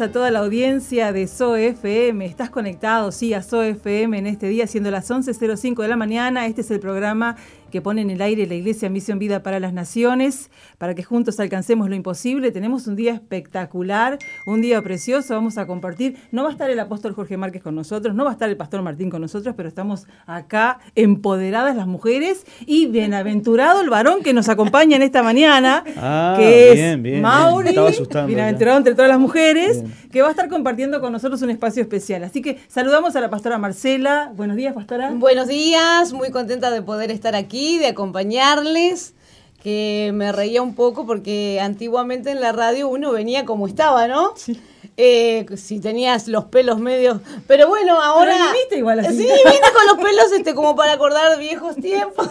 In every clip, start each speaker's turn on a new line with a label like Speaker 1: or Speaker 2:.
Speaker 1: a toda la audiencia de SOFM. Estás conectado, sí, a SOFM en este día, siendo las 11.05 de la mañana. Este es el programa que pone en el aire la Iglesia Misión Vida para las Naciones, para que juntos alcancemos lo imposible. Tenemos un día espectacular, un día precioso, vamos a compartir. No va a estar el apóstol Jorge Márquez con nosotros, no va a estar el pastor Martín con nosotros, pero estamos acá empoderadas las mujeres y bienaventurado el varón que nos acompaña en esta mañana,
Speaker 2: Ah,
Speaker 1: que
Speaker 2: bien,
Speaker 1: es
Speaker 2: bien,
Speaker 1: Mauri,
Speaker 2: estaba asustando
Speaker 1: bienaventurado entre todas las mujeres,
Speaker 2: Bien.
Speaker 1: que va a estar compartiendo con nosotros un espacio especial. Así que saludamos a la pastora Marcela. Buenos días, pastora.
Speaker 3: Buenos días, muy contenta de poder estar aquí, de acompañarles, que me reía un poco porque antiguamente en la radio uno venía como estaba, ¿no?
Speaker 1: Sí.
Speaker 3: Eh, si tenías los pelos medios, pero bueno, ahora
Speaker 1: Pero viniste igual así.
Speaker 3: Sí, vine con los pelos este como para acordar viejos tiempos.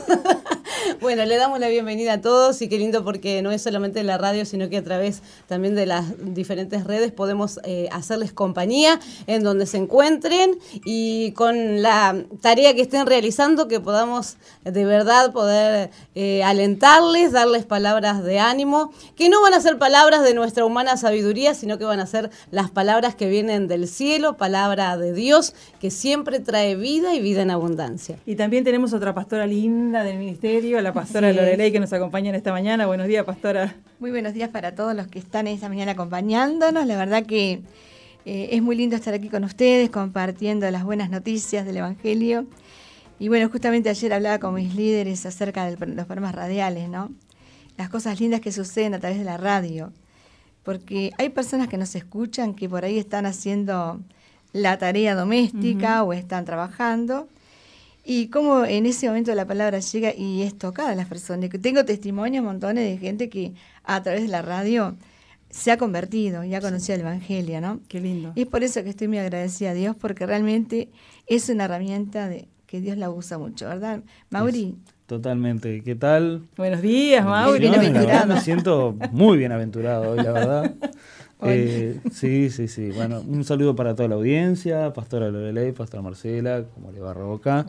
Speaker 3: bueno, le damos la bienvenida a todos y qué lindo porque no es solamente en la radio, sino que a través también de las diferentes redes podemos eh, hacerles compañía en donde se encuentren y con la tarea que estén realizando que podamos de verdad poder eh, alentarles, darles palabras de ánimo, que no van a ser palabras de nuestra humana sabiduría, sino que van a ser las palabras que vienen del cielo, palabra de Dios, que siempre trae vida y vida en abundancia.
Speaker 1: Y también tenemos otra pastora linda del ministerio, la pastora
Speaker 3: Así es.
Speaker 1: Lorelei, que nos acompaña en esta mañana. Buenos días, pastora.
Speaker 4: Muy buenos días para todos los que están esta mañana acompañándonos. La verdad que eh, es muy lindo estar aquí con ustedes compartiendo las buenas noticias del Evangelio. Y bueno, justamente ayer hablaba con mis líderes acerca de los programas radiales, ¿no? Las cosas lindas que suceden a través de la radio. Porque hay personas que nos escuchan que por ahí están haciendo la tarea doméstica o están trabajando. Y cómo en ese momento la palabra llega y es tocada a las personas. Tengo testimonios, montones de gente que a través de la radio se ha convertido y ha conocido el Evangelio, ¿no?
Speaker 1: Qué lindo.
Speaker 4: Y es por eso que estoy muy agradecida a Dios, porque realmente es una herramienta de, que Dios la usa mucho, ¿verdad? Mauri,
Speaker 2: Totalmente. ¿Qué tal?
Speaker 1: Buenos días,
Speaker 4: bienaventurado.
Speaker 2: me siento muy bienaventurado hoy, la verdad. Eh, sí, sí, sí. Bueno, un saludo para toda la audiencia, Pastora Lorelei, Pastora Marcela, como le va Roca.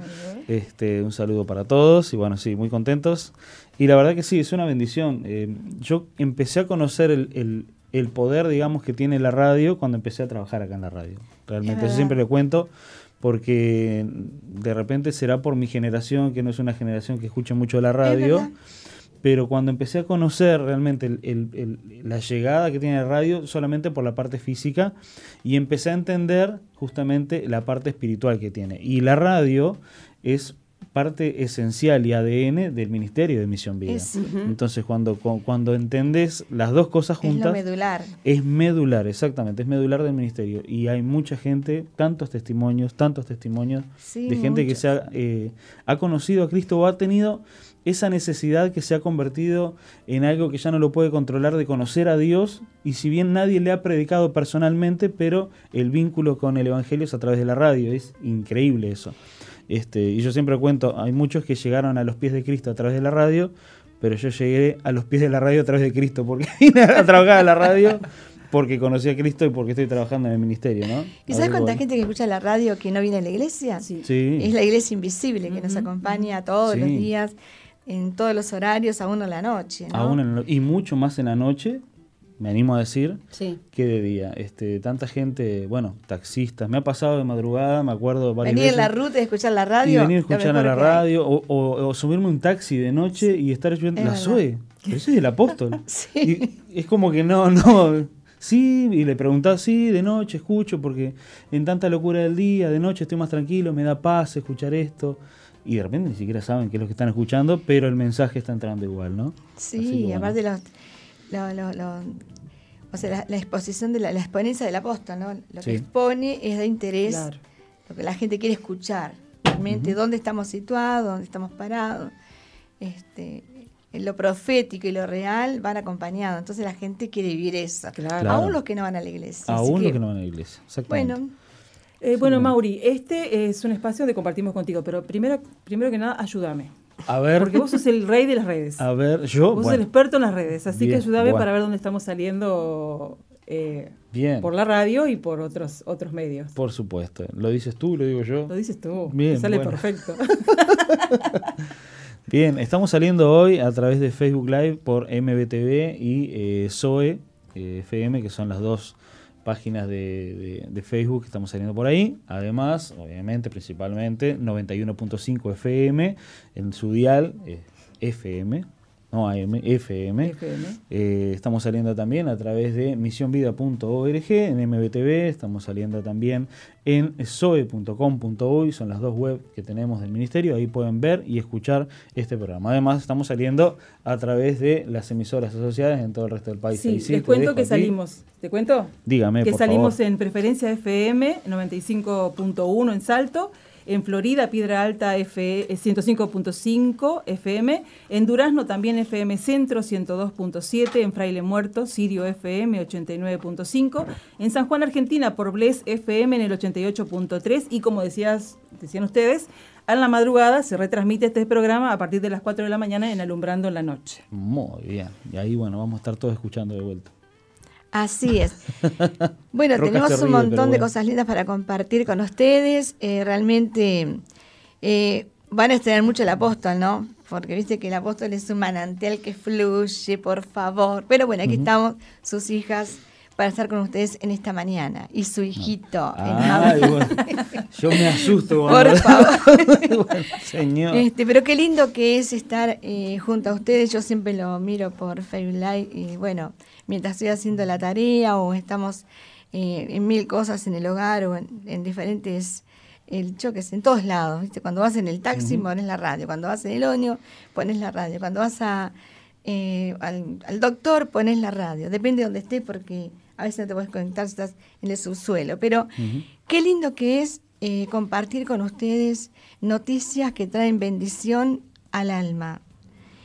Speaker 2: Este, un saludo para todos y bueno, sí, muy contentos. Y la verdad que sí, es una bendición. Eh, yo empecé a conocer el, el- el poder, digamos, que tiene la radio cuando empecé a trabajar acá en la radio. Realmente, eso
Speaker 4: verdad.
Speaker 2: siempre lo cuento porque de repente será por mi generación, que no es una generación que escucha mucho la radio, pero cuando empecé a conocer realmente el- el- el- la llegada que tiene la radio solamente por la parte física y empecé a entender justamente la parte espiritual que tiene. Y la radio es parte esencial y ADN del Ministerio de Misión Vida.
Speaker 4: Es-
Speaker 2: Entonces, cuando, cu- cuando entendés las dos cosas
Speaker 4: es lo
Speaker 2: juntas,
Speaker 4: medular.
Speaker 2: es medular, exactamente, es medular del ministerio. Y hay mucha gente, tantos testimonios, tantos testimonios
Speaker 4: Sí,
Speaker 2: de gente que se ha, eh, ha conocido a Cristo o ha tenido esa necesidad que se ha convertido en algo que ya no lo puede controlar de conocer a Dios. Y si bien nadie le ha predicado personalmente, pero el vínculo con el Evangelio es a través de la radio. Es increíble eso. Este, y yo siempre cuento, hay muchos que llegaron a los pies de Cristo a través de la radio, pero yo llegué a los pies de la radio a través de Cristo, porque vine a trabajar a la radio porque conocí a Cristo y porque estoy trabajando en el ministerio, ¿no?
Speaker 4: ¿Y sabes cuánta
Speaker 2: bueno.
Speaker 4: gente que escucha la radio que no viene a la iglesia?
Speaker 1: Sí.
Speaker 2: Sí.
Speaker 4: Es la iglesia invisible que nos acompaña todos los días, en todos los horarios, aún en la noche. ¿no?
Speaker 2: Aún en la- y mucho más en la noche, me animo a decir,
Speaker 3: Sí.
Speaker 2: que de día. Este, tanta gente, bueno, taxistas. Me ha pasado de madrugada, me acuerdo varias
Speaker 4: Venir
Speaker 2: veces.
Speaker 4: en la ruta y escuchar la
Speaker 2: y
Speaker 4: radio.
Speaker 2: venir a escuchar a la radio o, o- o subirme un taxi de noche y estar escuchando
Speaker 4: Es
Speaker 2: la. Zoe. Pero es el apóstol.
Speaker 4: Sí.
Speaker 2: Y es como que no, no. Sí, y le preguntaba, sí, de noche escucho, porque en tanta locura del día, de noche estoy más tranquilo, me da paz escuchar esto. Y de repente ni siquiera saben qué es lo que están escuchando, pero el mensaje está entrando igual, ¿no?
Speaker 4: Sí, y
Speaker 2: bueno.
Speaker 4: aparte los, lo- lo- lo- o sea, la, la exposición de la, la exponencia del apóstol, ¿no? Lo
Speaker 2: Sí.
Speaker 4: que expone es de interés,
Speaker 1: Claro.
Speaker 4: lo que la gente quiere escuchar, realmente dónde estamos situados, dónde estamos parados. Este, lo profético y lo real van acompañados, entonces la gente quiere vivir eso.
Speaker 1: Claro.
Speaker 2: Claro.
Speaker 4: Aún los que no van a la iglesia.
Speaker 2: Aún
Speaker 4: que,
Speaker 2: los que no van a la iglesia. Exactamente.
Speaker 4: Bueno,
Speaker 1: Eh, bueno, Mauri, este es un espacio donde compartimos contigo, pero primero, primero que nada, ayúdame.
Speaker 2: A ver,
Speaker 1: Porque vos sos el rey de las redes.
Speaker 2: a ver, yo.
Speaker 1: Vos sos
Speaker 2: bueno,
Speaker 1: el experto en las redes, así que ayúdame
Speaker 2: bueno.
Speaker 1: para ver dónde estamos saliendo eh,
Speaker 2: Bien.
Speaker 1: por la radio y por otros otros medios.
Speaker 2: Por supuesto. ¿Lo dices tú, lo digo yo?
Speaker 1: Lo dices tú,
Speaker 2: Bien,
Speaker 1: te sale
Speaker 2: bueno.
Speaker 1: perfecto.
Speaker 2: Bien, estamos saliendo hoy a través de Facebook Live por MBTV y eh, Zoe eh, FM, que son las dos páginas de, Facebook que estamos saliendo por ahí. Además, obviamente, principalmente 91.5 FM en su dial eh, FM, no AM, FM. Eh, estamos saliendo también a través de misionvida.org en MBTV, estamos saliendo también en soe.com.uy, son las dos webs que tenemos del ministerio, ahí pueden ver y escuchar este programa. Además, estamos saliendo a través de las emisoras asociadas en todo el resto del país.
Speaker 1: Sí, les cuento que salimos, ¿te cuento?
Speaker 2: Dígame,
Speaker 1: Que salimos en Preferencia FM 95.1 en Salto en Florida, Piedra Alta F 105.5 FM, en Durazno también FM Centro 102.7, en Fraile Muerto, Sirio FM 89.5, en San Juan, Argentina, por Bles FM en el 88.3 y como decías, decían ustedes, a la madrugada se retransmite este programa a partir de las 4 de la mañana en Alumbrando en la Noche.
Speaker 2: Muy bien, y ahí bueno, vamos a estar todos escuchando de vuelta.
Speaker 4: Así es. Bueno, tenemos un montón de cosas lindas para compartir con ustedes. Eh, realmente eh, van a estrenar mucho el apóstol, ¿no? Porque viste que el apóstol es un manantial que fluye, por favor. Pero bueno, aquí estamos, sus hijas, para estar con ustedes en esta mañana. Y su hijito.
Speaker 2: yo me asusto.
Speaker 4: Por favor. señor. Este, pero qué lindo que es estar eh, junto a ustedes. Yo siempre lo miro por Facebook Live y bueno mientras estoy haciendo la tarea o estamos eh, en mil cosas en el hogar o en, diferentes el choques en todos lados. ¿viste? Cuando vas en el taxi pones la radio, cuando vas en el óneo pones la radio, cuando vas a, eh, al, doctor pones la radio. Depende de dónde estés porque a veces no te puedes conectar si estás en el subsuelo. Pero qué lindo que es eh, compartir con ustedes noticias que traen bendición al alma.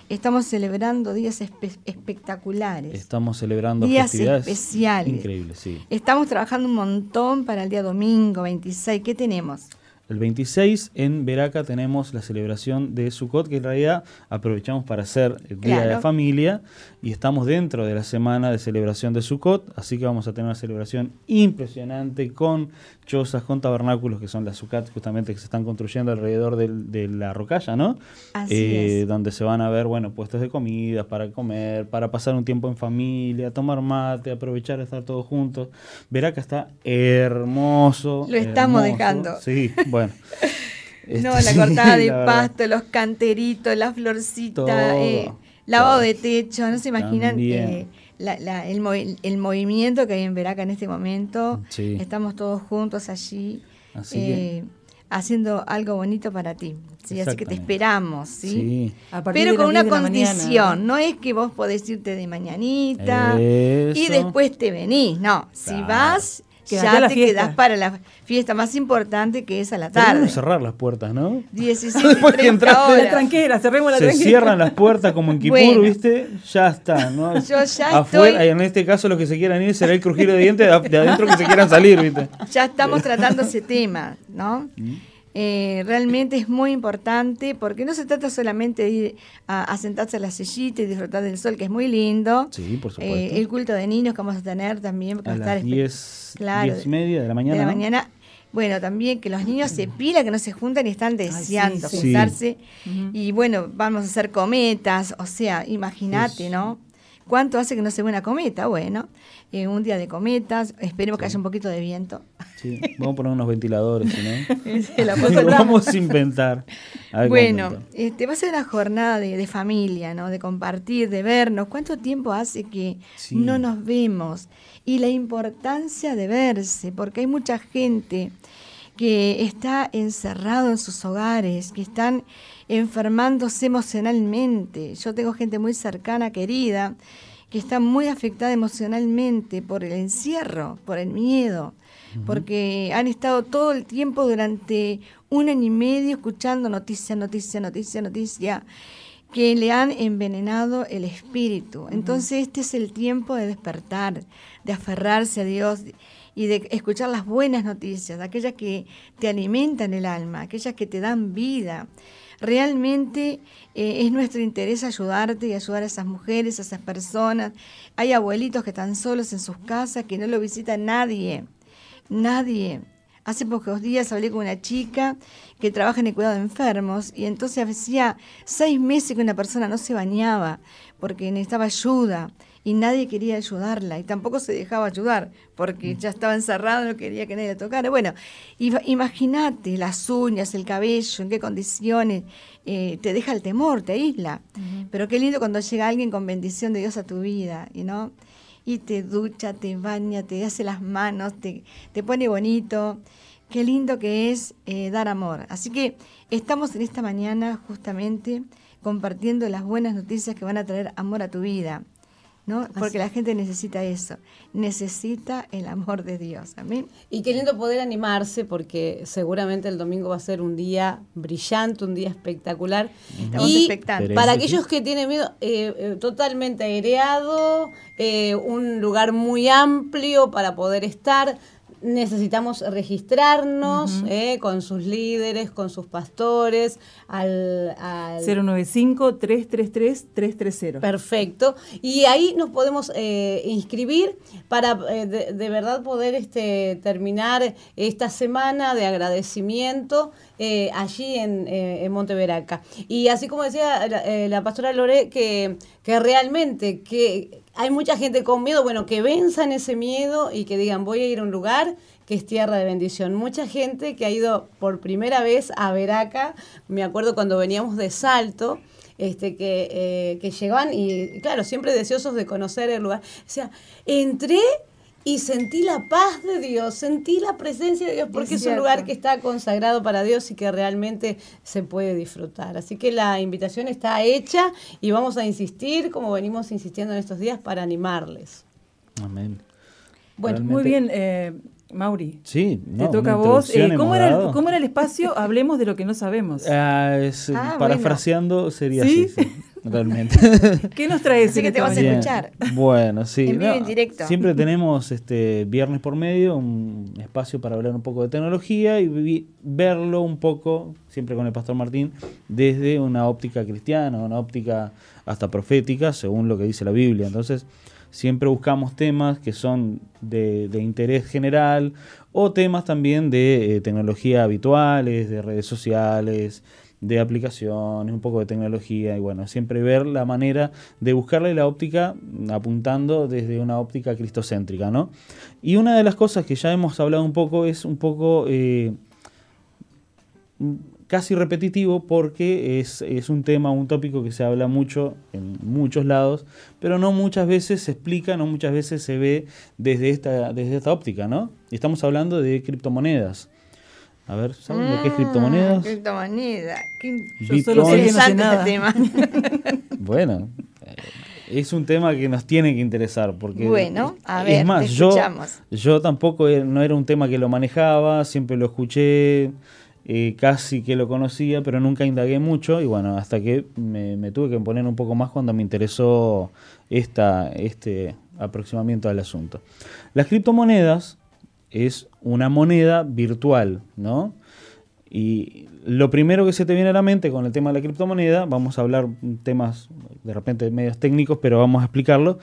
Speaker 4: Estamos celebrando días espectaculares.
Speaker 2: Estamos celebrando
Speaker 4: días especiales.
Speaker 2: Increíbles, sí.
Speaker 4: Estamos trabajando un montón para el día domingo 26. ¿Qué tenemos?
Speaker 2: El 26 en Veraca tenemos la celebración de Sukkot, que en realidad aprovechamos para hacer el Día de la Familia y estamos dentro de la semana de celebración de Sukkot, así que vamos a tener una celebración impresionante con chozas, con tabernáculos, que son las Sukkot justamente que se están construyendo alrededor de la rocalla, ¿no?
Speaker 4: Así eh,
Speaker 2: Donde se van a ver, bueno, puestos de comida para comer, para pasar un tiempo en familia, tomar mate, aprovechar estar todos juntos. Veraca está hermoso.
Speaker 4: Lo estamos dejando.
Speaker 2: Sí, bueno.
Speaker 4: No, la este, cortada de pasto, los canteritos, la florcita, eh, lavado de techo, no se imaginan eh, el, movimiento que hay en Veraca en este momento. Estamos todos juntos allí. Eh, haciendo algo bonito para ti. ¿sí? Así que te esperamos, ¿sí? Pero con una condición, ¿no? es que vos podés irte de mañanita y después te venís, no. Si vas ya te quedás para la fiesta más importante que es a la tarde. Tenemos
Speaker 2: cerrar las puertas, ¿no?
Speaker 4: 17 Después que entraste,
Speaker 1: la tranquera, cerremos la
Speaker 2: Se cierran las puertas como en Kipur, ¿viste? Ya está, ¿no?
Speaker 4: Yo ya
Speaker 2: Afuera, y en este caso los que se quieran ir será el crujir de dientes de, adentro que se quieran salir, ¿viste?
Speaker 4: Ya estamos tratando ese tema, ¿no? Mm. Eh, realmente es muy importante porque no se trata solamente de ir a, sentarse a la sillita y disfrutar del sol, que es muy lindo.
Speaker 2: Sí, por supuesto. Eh,
Speaker 4: el culto de niños que vamos a tener también.
Speaker 2: a las 10 y media de la mañana.
Speaker 4: De la mañana. Bueno, también que los niños se pila, que no se juntan y están deseando juntarse. Y bueno, vamos a hacer cometas, o sea, imagínate, ¿no? ¿Cuánto hace que no se ve una cometa? Bueno, eh, un día de cometas, esperemos que haya un poquito de viento.
Speaker 2: Sí, vamos a poner unos ventiladores, ¿no? vamos a inventar.
Speaker 4: bueno, este, va a ser una jornada de, familia, ¿no? De compartir, de vernos. ¿Cuánto tiempo hace que no nos vemos? Y la importancia de verse, porque hay mucha gente que está encerrado en sus hogares, que están enfermándose emocionalmente. Yo tengo gente muy cercana, querida, que está muy afectada emocionalmente por el encierro, por el miedo, porque han estado todo el tiempo durante un año y medio escuchando noticia, noticia, noticia, noticia, que le han envenenado el espíritu. Entonces este es el tiempo de despertar, de aferrarse a Dios y de escuchar las buenas noticias, aquellas que te alimentan el alma, aquellas que te dan vida. Realmente eh, es nuestro interés ayudarte y ayudar a esas mujeres, a esas personas. Hay abuelitos que están solos en sus casas, que no lo visita nadie, nadie. Hace pocos días hablé con una chica que trabaja en el cuidado de enfermos y entonces hacía seis meses que una persona no se bañaba porque necesitaba ayuda y nadie quería ayudarla y tampoco se dejaba ayudar porque ya estaba encerrado, no quería que nadie la tocara. Bueno, imagínate las uñas, el cabello, en qué condiciones, eh, te deja el temor, te aísla. Pero qué lindo cuando llega alguien con bendición de Dios a tu vida, ¿no? Y te ducha, te baña, te hace las manos, te, te pone bonito. Qué lindo que es eh, dar amor. Así que estamos en esta mañana justamente compartiendo las buenas noticias que van a traer amor a tu vida. ¿No? Porque la gente necesita eso, necesita el amor de Dios. Amén.
Speaker 3: Y qué lindo poder animarse porque seguramente el domingo va a ser un día brillante, un día espectacular.
Speaker 4: Estamos y
Speaker 3: para aquellos que tienen miedo, eh, eh, totalmente aireado, eh, un lugar muy amplio para poder estar necesitamos registrarnos eh, con sus líderes, con sus pastores, al,
Speaker 1: 095-333-330.
Speaker 3: Perfecto. Y ahí nos podemos eh, inscribir para eh, de, verdad poder este, terminar esta semana de agradecimiento allí en, en, Monteveraca. Y así como decía la, pastora Lore, que, que realmente que hay mucha gente con miedo, bueno, que venzan ese miedo y que digan, voy a ir a un lugar que es tierra de bendición. Mucha gente que ha ido por primera vez a Veraca, me acuerdo cuando veníamos de Salto, este, que, eh, que llegaban y, claro, siempre deseosos de conocer el lugar. O sea, entré y sentí la paz de Dios, sentí la presencia de Dios, porque es, un lugar que está consagrado para Dios y que realmente se puede disfrutar. Así que la invitación está hecha y vamos a insistir, como venimos insistiendo en estos días, para animarles.
Speaker 2: Amén.
Speaker 1: Bueno, muy bien. Eh, Mauri,
Speaker 2: sí,
Speaker 1: te toca a vos. Eh, ¿cómo, era el, ¿cómo, era el, espacio? Hablemos de lo que no sabemos.
Speaker 2: Ah, ah, parafraseando sería así realmente.
Speaker 1: ¿Qué nos traes?
Speaker 4: que te vas a escuchar.
Speaker 2: Bueno, sí.
Speaker 4: En vivo, en directo.
Speaker 2: Siempre tenemos este viernes por medio un espacio para hablar un poco de tecnología y verlo un poco, siempre con el pastor Martín, desde una óptica cristiana, una óptica hasta profética, según lo que dice la Biblia. Entonces, siempre buscamos temas que son de, interés general o temas también de eh, tecnología habituales, de redes sociales, de aplicaciones, un poco de tecnología y bueno, siempre ver la manera de buscarle la óptica apuntando desde una óptica cristocéntrica, ¿no? Y una de las cosas que ya hemos hablado un poco es un poco eh, casi repetitivo porque es, un tema, un tópico que se habla mucho en muchos lados, pero no muchas veces se explica, no muchas veces se ve desde esta, desde esta óptica, ¿no? Estamos hablando de criptomonedas. A ver, ¿saben lo que es criptomonedas?
Speaker 4: Criptomoneda.
Speaker 1: Yo solo sé que no sé nada. tema.
Speaker 2: bueno, eh, es un tema que nos tiene que interesar porque
Speaker 4: bueno, a ver,
Speaker 2: es más, yo, yo tampoco no era un tema que lo manejaba, siempre lo escuché, eh, casi que lo conocía, pero nunca indagué mucho y bueno, hasta que me, tuve que poner un poco más cuando me interesó esta, este aproximamiento al asunto. Las criptomonedas es una moneda virtual, ¿no? Y lo primero que se te viene a la mente con el tema de la criptomoneda, vamos a hablar temas de repente medios técnicos, pero vamos a explicarlo,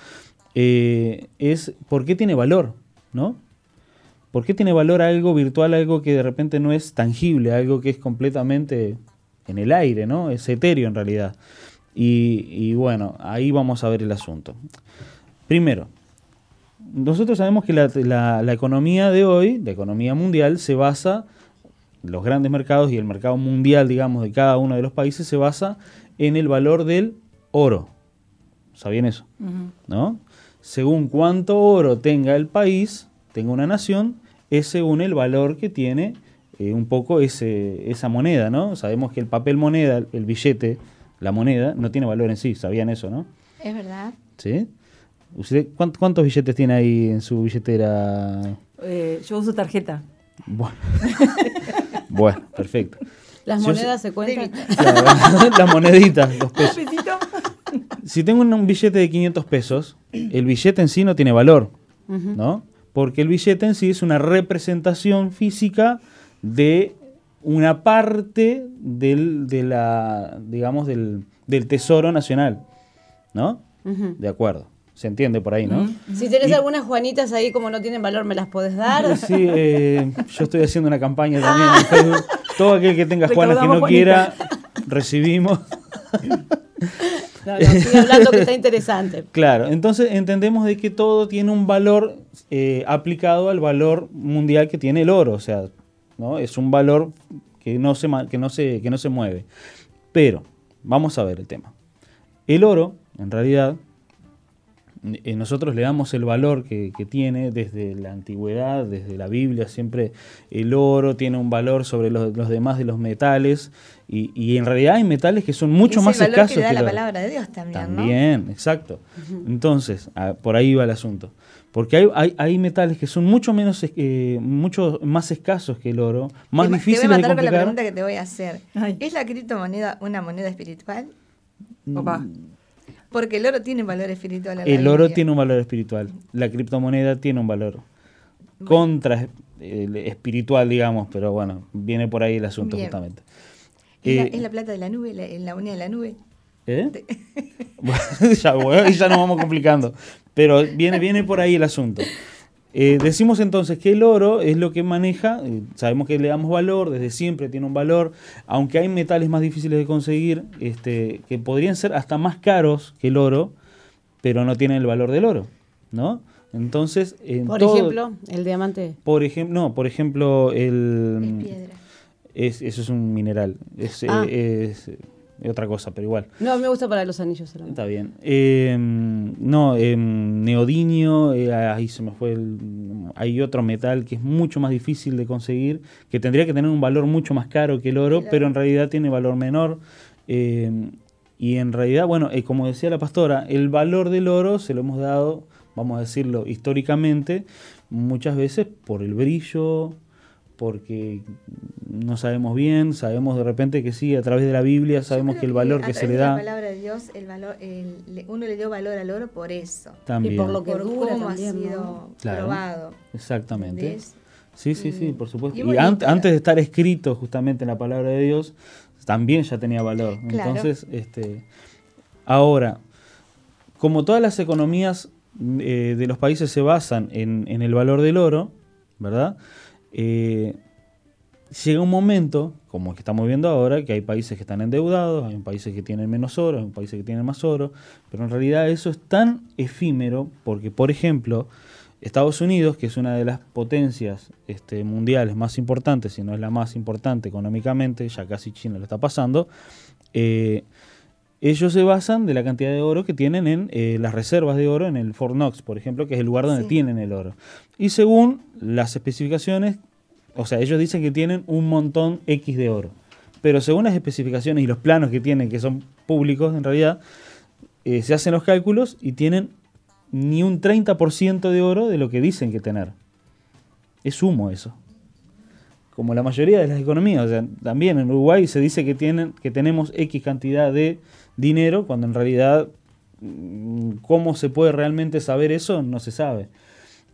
Speaker 2: eh, es por qué tiene valor, ¿no? ¿Por qué tiene valor algo virtual, algo que de repente no es tangible, algo que es completamente en el aire, ¿no? Es etéreo en realidad. Y, bueno, ahí vamos a ver el asunto. Primero, nosotros sabemos que la, economía de hoy, la economía mundial, se basa, los grandes mercados y el mercado mundial, digamos, de cada uno de los países, se basa en el valor del oro. ¿Sabían eso? ¿No? Según cuánto oro tenga el país, tenga una nación, es según el valor que tiene eh, un poco ese, esa moneda, ¿no? Sabemos que el papel moneda, el billete, la moneda, no tiene valor en sí, ¿sabían eso, no?
Speaker 4: Es verdad.
Speaker 2: ¿Sí? ¿Usted cuántos billetes tiene ahí en su billetera?
Speaker 1: Eh, yo uso tarjeta.
Speaker 2: Bueno, perfecto.
Speaker 3: ¿Las monedas se cuentan?
Speaker 2: las moneditas, los pesos. Si tengo un billete de 500 pesos, el billete en sí no tiene valor, ¿no? Porque el billete en sí es una representación física de una parte del, de la, digamos, del, del tesoro nacional, ¿no? De acuerdo. Se entiende por ahí, ¿no?
Speaker 3: Si tienes algunas Juanitas ahí como no tienen valor, ¿me las puedes dar?
Speaker 2: Sí, eh, yo estoy haciendo una campaña también en Facebook. Todo aquel que tenga Juanas que no quiera, recibimos.
Speaker 3: No, no, sigue hablando que está interesante.
Speaker 2: Claro, entonces entendemos de que todo tiene un valor eh, aplicado al valor mundial que tiene el oro, o sea, ¿no? es un valor que no se, ma- que no se, que no se mueve. Pero, vamos a ver el tema. El oro, en realidad, nosotros le damos el valor que, que tiene desde la antigüedad, desde la Biblia, siempre el oro tiene un valor sobre los, los demás de los metales y, y en realidad hay metales que son mucho
Speaker 4: Es
Speaker 2: más
Speaker 4: el valor
Speaker 2: escasos
Speaker 4: que le da
Speaker 2: que
Speaker 4: la
Speaker 2: el oro.
Speaker 4: palabra de Dios también, ¿no?
Speaker 2: También, exacto. Entonces, ah, por ahí va el asunto. Porque hay, hay, hay metales que son mucho menos, eh, mucho más escasos que el oro, más difíciles
Speaker 4: Te voy a
Speaker 2: de
Speaker 4: matar con la
Speaker 2: complicar.
Speaker 4: pregunta que te voy a hacer.
Speaker 1: Ay.
Speaker 4: ¿Es la criptomoneda una moneda espiritual?
Speaker 1: Opa.
Speaker 4: Porque el oro tiene un valor espiritual.
Speaker 2: El oro tiene un valor espiritual. La criptomoneda tiene un valor contra el espiritual, digamos, pero bueno, viene por ahí el asunto
Speaker 4: Bien.
Speaker 2: justamente.
Speaker 4: ¿Es, la,
Speaker 2: Eh,
Speaker 4: es la plata de la nube, la, la moneda de la nube?
Speaker 2: ¿Eh? Ya, bueno, y ya nos vamos complicando. Pero viene, viene por ahí el asunto. Eh, decimos entonces que el oro es lo que maneja, eh, sabemos que le damos valor, desde siempre tiene un valor, aunque hay metales más difíciles de conseguir, este, que podrían ser hasta más caros que el oro, pero no tienen el valor del oro, ¿no? Entonces, en
Speaker 3: Por
Speaker 2: todo-
Speaker 3: ejemplo, el diamante.
Speaker 2: por ejemplo, no, por ejemplo, el
Speaker 4: Es piedra.
Speaker 2: es- eso es un mineral, es, eh,
Speaker 3: Ah.
Speaker 2: Es, otra cosa, pero igual.
Speaker 3: No, me gusta para los anillos solamente.
Speaker 2: Está bien. Eh, no, eh, neodimio, eh, ahí se me fue el... Hay otro metal que es mucho más difícil de conseguir, que tendría que tener un valor mucho más caro que el oro,
Speaker 4: Claro.
Speaker 2: pero en realidad tiene valor menor. Eh, y en realidad, bueno, eh, como decía la pastora, el valor del oro se lo hemos dado, vamos a decirlo históricamente, muchas veces por el brillo, porque no sabemos bien, sabemos de repente que sí, a través de la Biblia sabemos que el valor
Speaker 4: a
Speaker 2: que se
Speaker 4: través
Speaker 2: le
Speaker 4: de
Speaker 2: da
Speaker 4: La palabra de Dios, el valor, el- uno le dio valor al oro por eso.
Speaker 2: también.
Speaker 3: Y por lo que
Speaker 4: por
Speaker 3: dura
Speaker 4: cómo
Speaker 3: también,
Speaker 4: ha
Speaker 3: ¿no?
Speaker 4: sido
Speaker 2: Claro.
Speaker 4: probado.
Speaker 2: Exactamente. Sí, sí, sí, por supuesto.
Speaker 4: y
Speaker 2: antes de estar escrito justamente en la palabra de Dios, también ya tenía valor.
Speaker 4: Claro.
Speaker 2: Entonces, este, ahora, como todas las economías eh, de los países se basan en, en el valor del oro, ¿verdad? Eh, llega un momento, como que estamos viendo ahora, que hay países que están endeudados, hay países que tienen menos oro, hay países que tienen más oro, pero en realidad eso es tan efímero porque, por ejemplo, Estados Unidos, que es una de las potencias este, mundiales más importantes, si no es la más importante económicamente, ya casi China lo está pasando, eh, ellos se basan de la cantidad de oro que tienen en eh, las reservas de oro en el Fort Knox, por ejemplo, que es el lugar donde
Speaker 4: Sí.
Speaker 2: tienen el oro. Y según las especificaciones, o sea, ellos dicen que tienen un montón X de oro. Pero según las especificaciones y los planos que tienen, que son públicos en realidad, eh, se hacen los cálculos y tienen ni un 30% de oro de lo que dicen que tener. Es humo eso. Como la mayoría de las economías. O sea, también en Uruguay se dice que, tienen, que tenemos X cantidad de dinero, cuando en realidad mm, cómo se puede realmente saber eso no se sabe.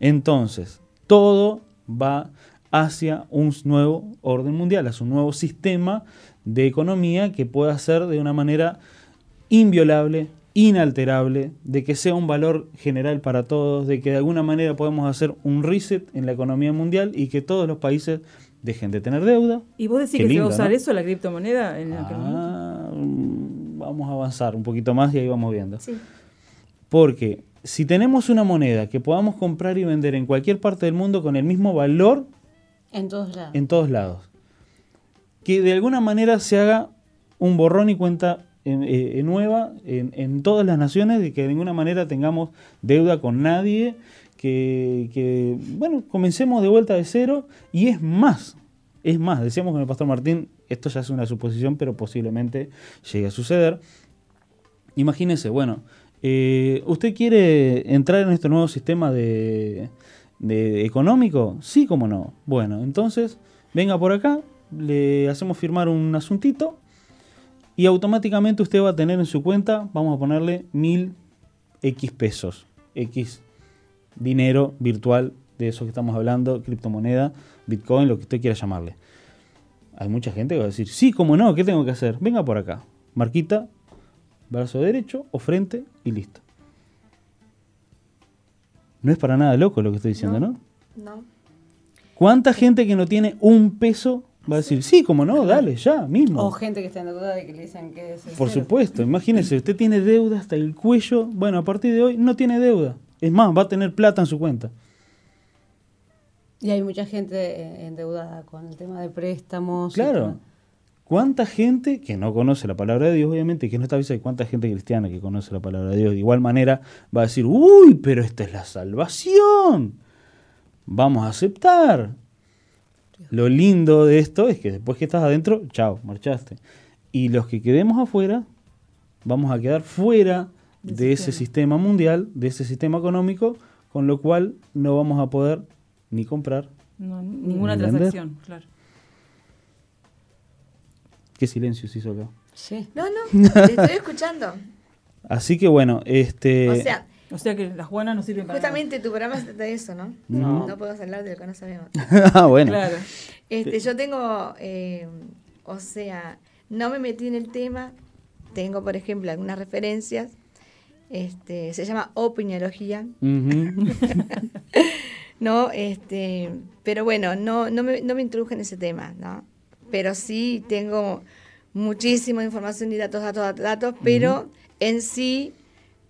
Speaker 2: Entonces, todo va hacia un nuevo orden mundial, hacia un nuevo sistema de economía que pueda ser de una manera inviolable, inalterable, de que sea un valor general para todos, de que de alguna manera podemos hacer un reset en la economía mundial y que todos los países dejen de tener deuda.
Speaker 1: ¿Y vos decís
Speaker 2: Qué
Speaker 1: que se va a usar
Speaker 2: ¿no?
Speaker 1: eso, la criptomoneda? En?
Speaker 2: Ah, vamos a avanzar un poquito más y ahí vamos viendo.
Speaker 4: Sí.
Speaker 2: Porque si tenemos una moneda que podamos comprar y vender en cualquier parte del mundo con el mismo valor
Speaker 3: En todos lados.
Speaker 2: en todos lados, que de alguna manera se haga un borrón y cuenta en- eh, eh, nueva en, en todas las naciones, de que de ninguna manera tengamos deuda con nadie, que, que, bueno, comencemos de vuelta de cero y es más, es más, decíamos con el pastor Martín, esto ya es una suposición, pero posiblemente llegue a suceder. Imagínese, bueno, eh, ¿usted quiere entrar en este nuevo sistema de, de económico? Sí, como no. Bueno, entonces venga por acá, le hacemos firmar un asuntito y automáticamente usted va a tener en su cuenta, vamos a ponerle mil X pesos, X dinero virtual de eso que estamos hablando, criptomoneda, Bitcoin, lo que usted quiera llamarle. Hay mucha gente que va a decir, sí, cómo no, ¿qué tengo que hacer? Venga por acá, marquita, brazo derecho o frente y listo. No es para nada loco lo que estoy diciendo, ¿no?
Speaker 4: No.
Speaker 2: ¿Cuánta gente que no tiene un peso Va a decir, sí, como no, dale, ya, mismo.
Speaker 3: O gente que está en deuda de que le dicen que es el
Speaker 2: Por
Speaker 3: cero.
Speaker 2: supuesto, imagínese, usted tiene deuda hasta el cuello, bueno, a partir de hoy no tiene deuda. Es más, va a tener plata en su cuenta.
Speaker 3: Y hay mucha gente eh, endeudada con el tema de préstamos.
Speaker 2: Claro. ¿Cuánta gente que no conoce la palabra de Dios, obviamente, que no está avisada, y cuánta gente cristiana que conoce la palabra de Dios? De igual manera va a decir, uy, pero esta es la salvación. Vamos a aceptar. Lo lindo de esto es que después que estás adentro, chao, marchaste. Y los que quedemos afuera, vamos a quedar fuera de ese sistema mundial, de ese sistema económico, con lo cual no vamos a poder ni comprar.
Speaker 1: No, ninguna
Speaker 2: Ni vender.
Speaker 1: transacción, claro.
Speaker 2: Qué silencio se hizo acá.
Speaker 3: Sí.
Speaker 4: No, no, te estoy escuchando.
Speaker 2: Así que bueno, este...
Speaker 4: O sea,
Speaker 1: O sea que las Juanas no sirven para
Speaker 4: justamente tu programa se trata de eso, ¿no?
Speaker 2: No.
Speaker 4: No podemos hablar de lo que no sabemos.
Speaker 2: ah, bueno.
Speaker 1: Claro.
Speaker 4: Este, yo tengo, eh, o sea, no me metí en el tema. Tengo, por ejemplo, algunas referencias. Este, se llama opiniología.
Speaker 2: Ujú.
Speaker 4: No, este, pero bueno, no, no, me, no me introduje en ese tema, ¿no? Pero sí tengo muchísima información y datos, datos, datos, pero en sí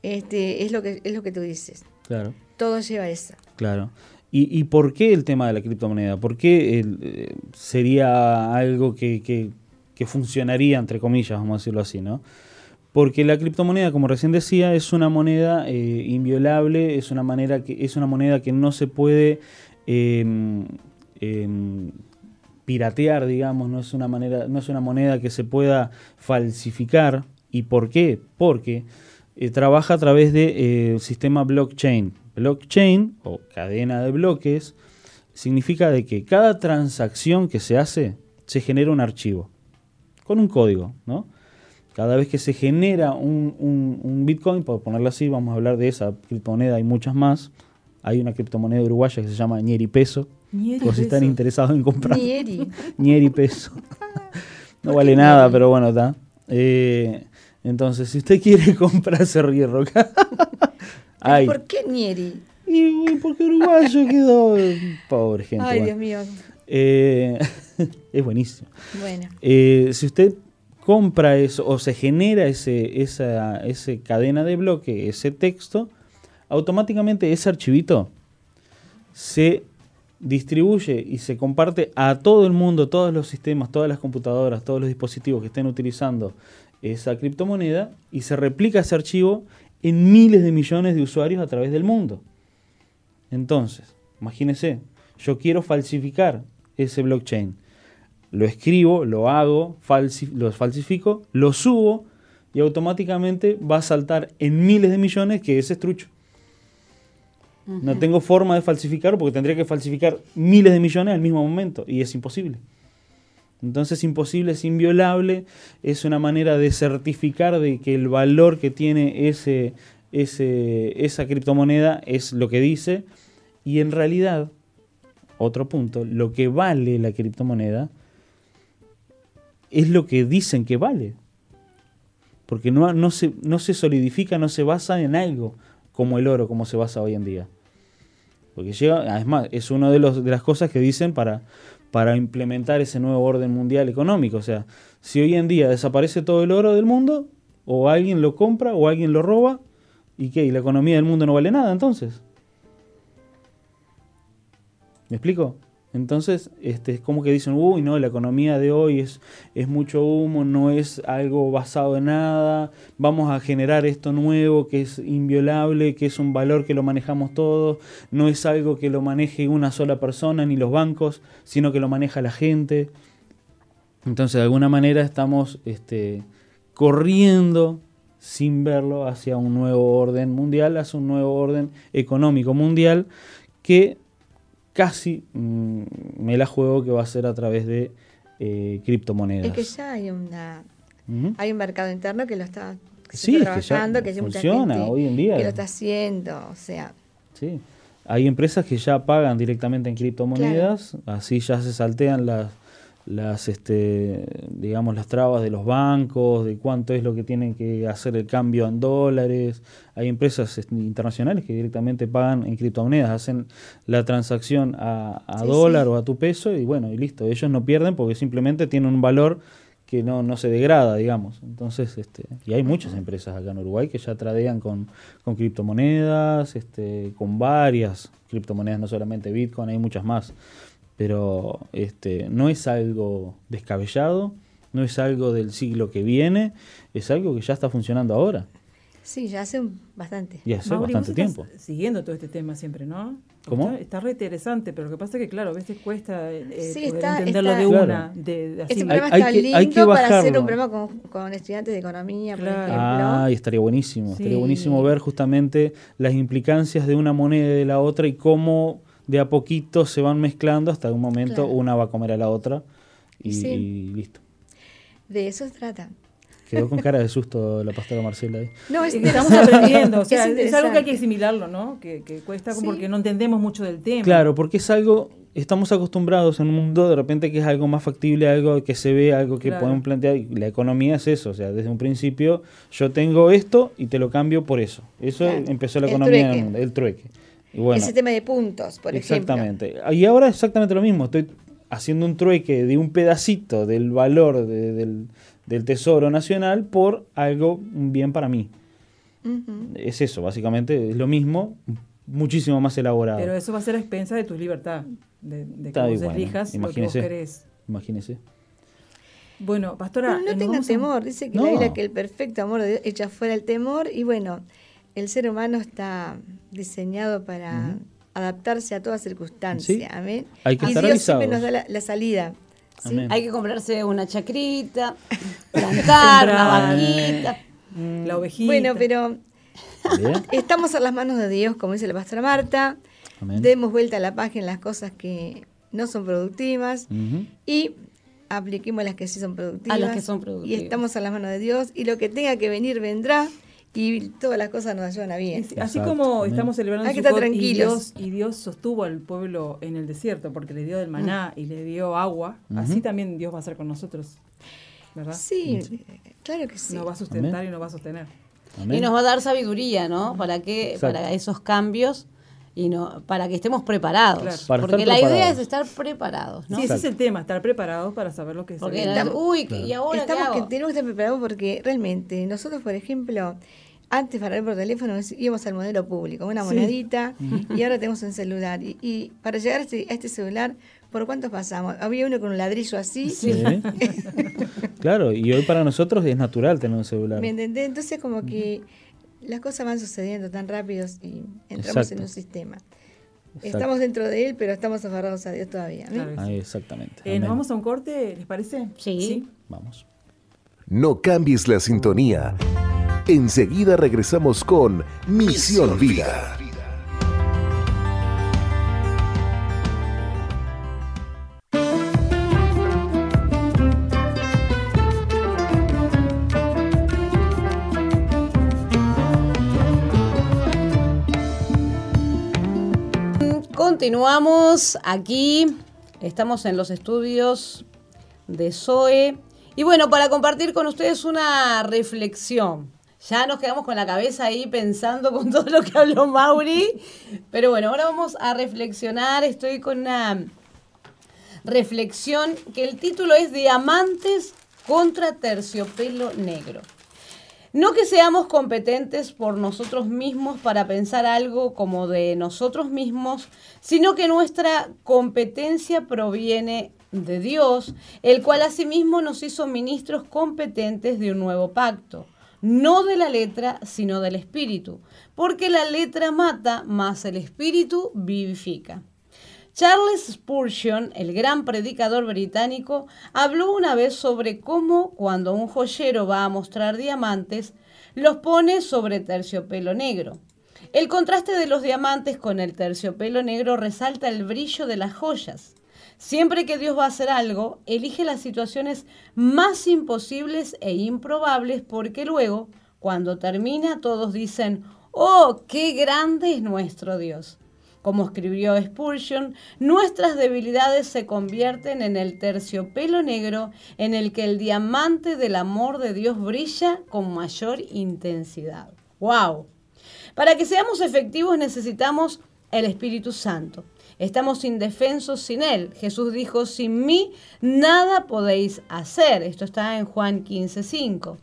Speaker 4: este, es lo que es lo que tú dices.
Speaker 2: Claro,
Speaker 4: Todo lleva a eso.
Speaker 2: claro. ¿Y, y por qué el tema de la criptomoneda? ¿Por qué el, eh, sería algo que, que- que funcionaría, entre comillas, vamos a decirlo así, ¿no? Porque la criptomoneda, como recién decía, es una moneda eh, inviolable, es una, manera que, es una moneda que no se puede em, em, piratear, digamos, no es una manera, no es una moneda que se pueda falsificar. ¿Y por qué? Porque eh, trabaja a través del sistema blockchain. Blockchain o cadena de bloques significa de que cada transacción que se hace se genera un archivo con un código, ¿no? Cada vez que se genera un, un- un Bitcoin, por ponerlo así, vamos a hablar de esa criptomoneda, hay muchas más. Hay una criptomoneda uruguaya que se llama Ñeri Peso,
Speaker 1: Ñeri
Speaker 2: por si están interesados en comprar.
Speaker 4: Nieri.
Speaker 2: Ñeri Peso. No
Speaker 4: ¿Por
Speaker 2: vale nada, pero bueno, está. Eh, entonces, si usted quiere comprarse Rierro acá, ay,
Speaker 4: ¿Por qué Nieri?
Speaker 2: y porque uruguayo quedó pobre gente.
Speaker 4: Ay,
Speaker 2: bueno.
Speaker 4: Dios mío.
Speaker 2: Eh, es buenísimo.
Speaker 4: Bueno,
Speaker 2: Eh, si usted compra eso o se genera ese, esa cadena de bloque, ese texto, automáticamente ese archivito se distribuye y se comparte a todo el mundo, todos los sistemas, todas las computadoras, todos los dispositivos que estén utilizando esa criptomoneda y se replica ese archivo en miles de millones de usuarios a través del mundo. Entonces, imagínese, yo quiero falsificar ese blockchain. Lo escribo, lo hago, falsi- lo falsifico, lo subo y automáticamente va a saltar en miles de millones que ese es trucho. No tengo forma de falsificar porque tendría que falsificar miles de millones al mismo momento y es imposible. Entonces es imposible, es inviolable, es una manera de certificar de que el valor que tiene ese, ese, esa criptomoneda es lo que dice y en realidad, otro punto, lo que vale la criptomoneda es lo que dicen que vale. Porque no, no, se, no se solidifica, no se basa en algo como el oro, como se basa hoy en día. Porque llega, además, es una de, los, de las cosas que dicen para, para implementar ese nuevo orden mundial económico. O sea, si hoy en día desaparece todo el oro del mundo, o alguien lo compra, o alguien lo roba, ¿y qué? ¿Y la economía del mundo no vale nada entonces? ¿Me explico? Entonces, este, es como que dicen, uy, no, la economía de hoy es, es mucho humo, no es algo basado en nada, vamos a generar esto nuevo que es inviolable, que es un valor que lo manejamos todos, no es algo que lo maneje una sola persona ni los bancos, sino que lo maneja la gente. Entonces, de alguna manera estamos este, corriendo sin verlo hacia un nuevo orden mundial, hacia un nuevo orden económico mundial que casi mm, me la juego que va a ser a través de eh, criptomonedas.
Speaker 4: es que ya hay una hay un mercado interno que lo está, que
Speaker 2: Sí,
Speaker 4: está
Speaker 2: es que ya
Speaker 4: trabajando, que hay mucha
Speaker 2: funciona
Speaker 4: gente
Speaker 2: hoy en día.
Speaker 4: que lo está haciendo, o sea,
Speaker 2: Sí. Hay empresas que ya pagan directamente en criptomonedas, así ya se saltean las, las este, digamos las trabas de los bancos, de cuánto es lo que tienen que hacer el cambio en dólares. Hay empresas este, internacionales que directamente pagan en criptomonedas, hacen la transacción a, dólar o a tu peso y bueno, y listo, ellos no pierden porque simplemente tienen un valor que no, no se degrada, digamos. Entonces, este, y hay muchas empresas acá en Uruguay que ya tradean con, con criptomonedas, este, con varias criptomonedas, no solamente Bitcoin, hay muchas más pero este, no es algo descabellado, no es algo del siglo que viene, es algo que ya está funcionando ahora.
Speaker 4: Sí, ya hace bastante.
Speaker 2: Y hace bastante tiempo.
Speaker 1: Siguiendo todo este tema siempre, ¿no?
Speaker 2: ¿Cómo?
Speaker 1: Está, re interesante, pero lo que pasa es que, claro, a veces cuesta eh, entenderlo de una. De,
Speaker 4: Este programa está lindo para hacer un programa con, con, estudiantes de economía, por ejemplo.
Speaker 2: Ah, y estaría buenísimo. Estaría buenísimo ver justamente las implicancias de una moneda y de la otra y cómo de a poquito se van mezclando hasta un momento una va a comer a la otra y, listo.
Speaker 4: De eso se trata.
Speaker 2: Quedó con cara de susto la pastora Marcela ahí.
Speaker 1: No, estamos aprendiendo, o sea, es, algo que hay que asimilarlo, ¿no? Que, cuesta porque no entendemos mucho del tema.
Speaker 2: Claro, porque es algo, estamos acostumbrados en un mundo de repente que es algo más factible, algo que se ve, algo que podemos plantear. Y la economía es eso, o sea, desde un principio yo tengo esto y te lo cambio por eso. Eso empezó la economía en el mundo, el trueque.
Speaker 4: Ese tema de puntos, por
Speaker 2: ejemplo. Exactamente. Y ahora es exactamente lo mismo. Estoy haciendo un trueque de un pedacito del valor del, tesoro nacional por algo, un bien para mí. Es eso, básicamente, es lo mismo, muchísimo más elaborado.
Speaker 1: Pero eso va a ser a expensa de tu libertad, de, de que vos elijas lo que vos querés.
Speaker 2: Imagínese.
Speaker 1: Bueno, pastora.
Speaker 4: no tenga temor, dice que la que el perfecto amor de Dios echa fuera el temor y bueno, el ser humano está diseñado para adaptarse a toda circunstancia. Amén.
Speaker 2: Hay que
Speaker 4: y Dios siempre nos da la, salida.
Speaker 3: Hay que comprarse una chacrita, plantar, una vaquita,
Speaker 1: mm. la ovejita.
Speaker 4: Bueno, pero estamos a las manos de Dios, como dice la pastora Marta. Demos vuelta a la página en las cosas que no son productivas y apliquemos las que sí son productivas.
Speaker 3: A las que son productivas.
Speaker 4: Y estamos a las manos de Dios y lo que tenga que venir vendrá y todas las cosas nos ayudan a bien.
Speaker 1: Así como estamos celebrando Hay que estar tranquilos. Y Dios, sostuvo al pueblo en el desierto porque le dio del maná mm. y le dio agua, así también Dios va a hacer con nosotros. ¿Verdad?
Speaker 4: Sí, claro que sí.
Speaker 1: Nos va a sustentar y nos va a sostener.
Speaker 3: Y nos va a dar sabiduría, ¿no? Para que para esos cambios y no para que estemos preparados. Porque la idea es estar preparados, ¿no?
Speaker 1: Sí, ese es el tema, estar preparados para saber lo que es.
Speaker 3: uy, y ahora
Speaker 4: estamos que tenemos que estar preparados porque realmente nosotros, por ejemplo, antes para ver por teléfono íbamos al modelo público, una monedita, y ahora tenemos un celular. Y, para llegar a este, este, celular, ¿por cuántos pasamos? Había uno con un ladrillo así.
Speaker 2: Sí. claro, y hoy para nosotros es natural tener un celular.
Speaker 4: ¿Me entendés? Entonces como que las cosas van sucediendo tan rápidos y entramos en un sistema. Estamos dentro de él, pero estamos aferrados a Dios todavía.
Speaker 2: exactamente.
Speaker 1: Eh, ¿Nos vamos a un corte, les parece?
Speaker 3: sí.
Speaker 2: Vamos.
Speaker 5: No cambies la sintonía. Enseguida regresamos con Misión Vida.
Speaker 3: Continuamos aquí, estamos en los estudios de Zoe y bueno, para compartir con ustedes una reflexión ya nos quedamos con la cabeza ahí pensando con todo lo que habló Mauri. Pero bueno, ahora vamos a reflexionar. Estoy con una reflexión que el título es Diamantes contra terciopelo negro. No que seamos competentes por nosotros mismos para pensar algo como de nosotros mismos, sino que nuestra competencia proviene de Dios, el cual asimismo nos hizo ministros competentes de un nuevo pacto no de la letra, sino del espíritu, porque la letra mata, mas el espíritu vivifica. Charles Spurgeon, el gran predicador británico, habló una vez sobre cómo cuando un joyero va a mostrar diamantes, los pone sobre terciopelo negro. El contraste de los diamantes con el terciopelo negro resalta el brillo de las joyas. Siempre que Dios va a hacer algo, elige las situaciones más imposibles e improbables porque luego, cuando termina, todos dicen, oh, qué grande es nuestro Dios. Como escribió Spurgeon, nuestras debilidades se convierten en el terciopelo negro en el que el diamante del amor de Dios brilla con mayor intensidad. ¡Wow! Para que seamos efectivos necesitamos el Espíritu Santo. Estamos indefensos sin Él. Jesús dijo, sin mí nada podéis hacer. Esto está en Juan 15:5.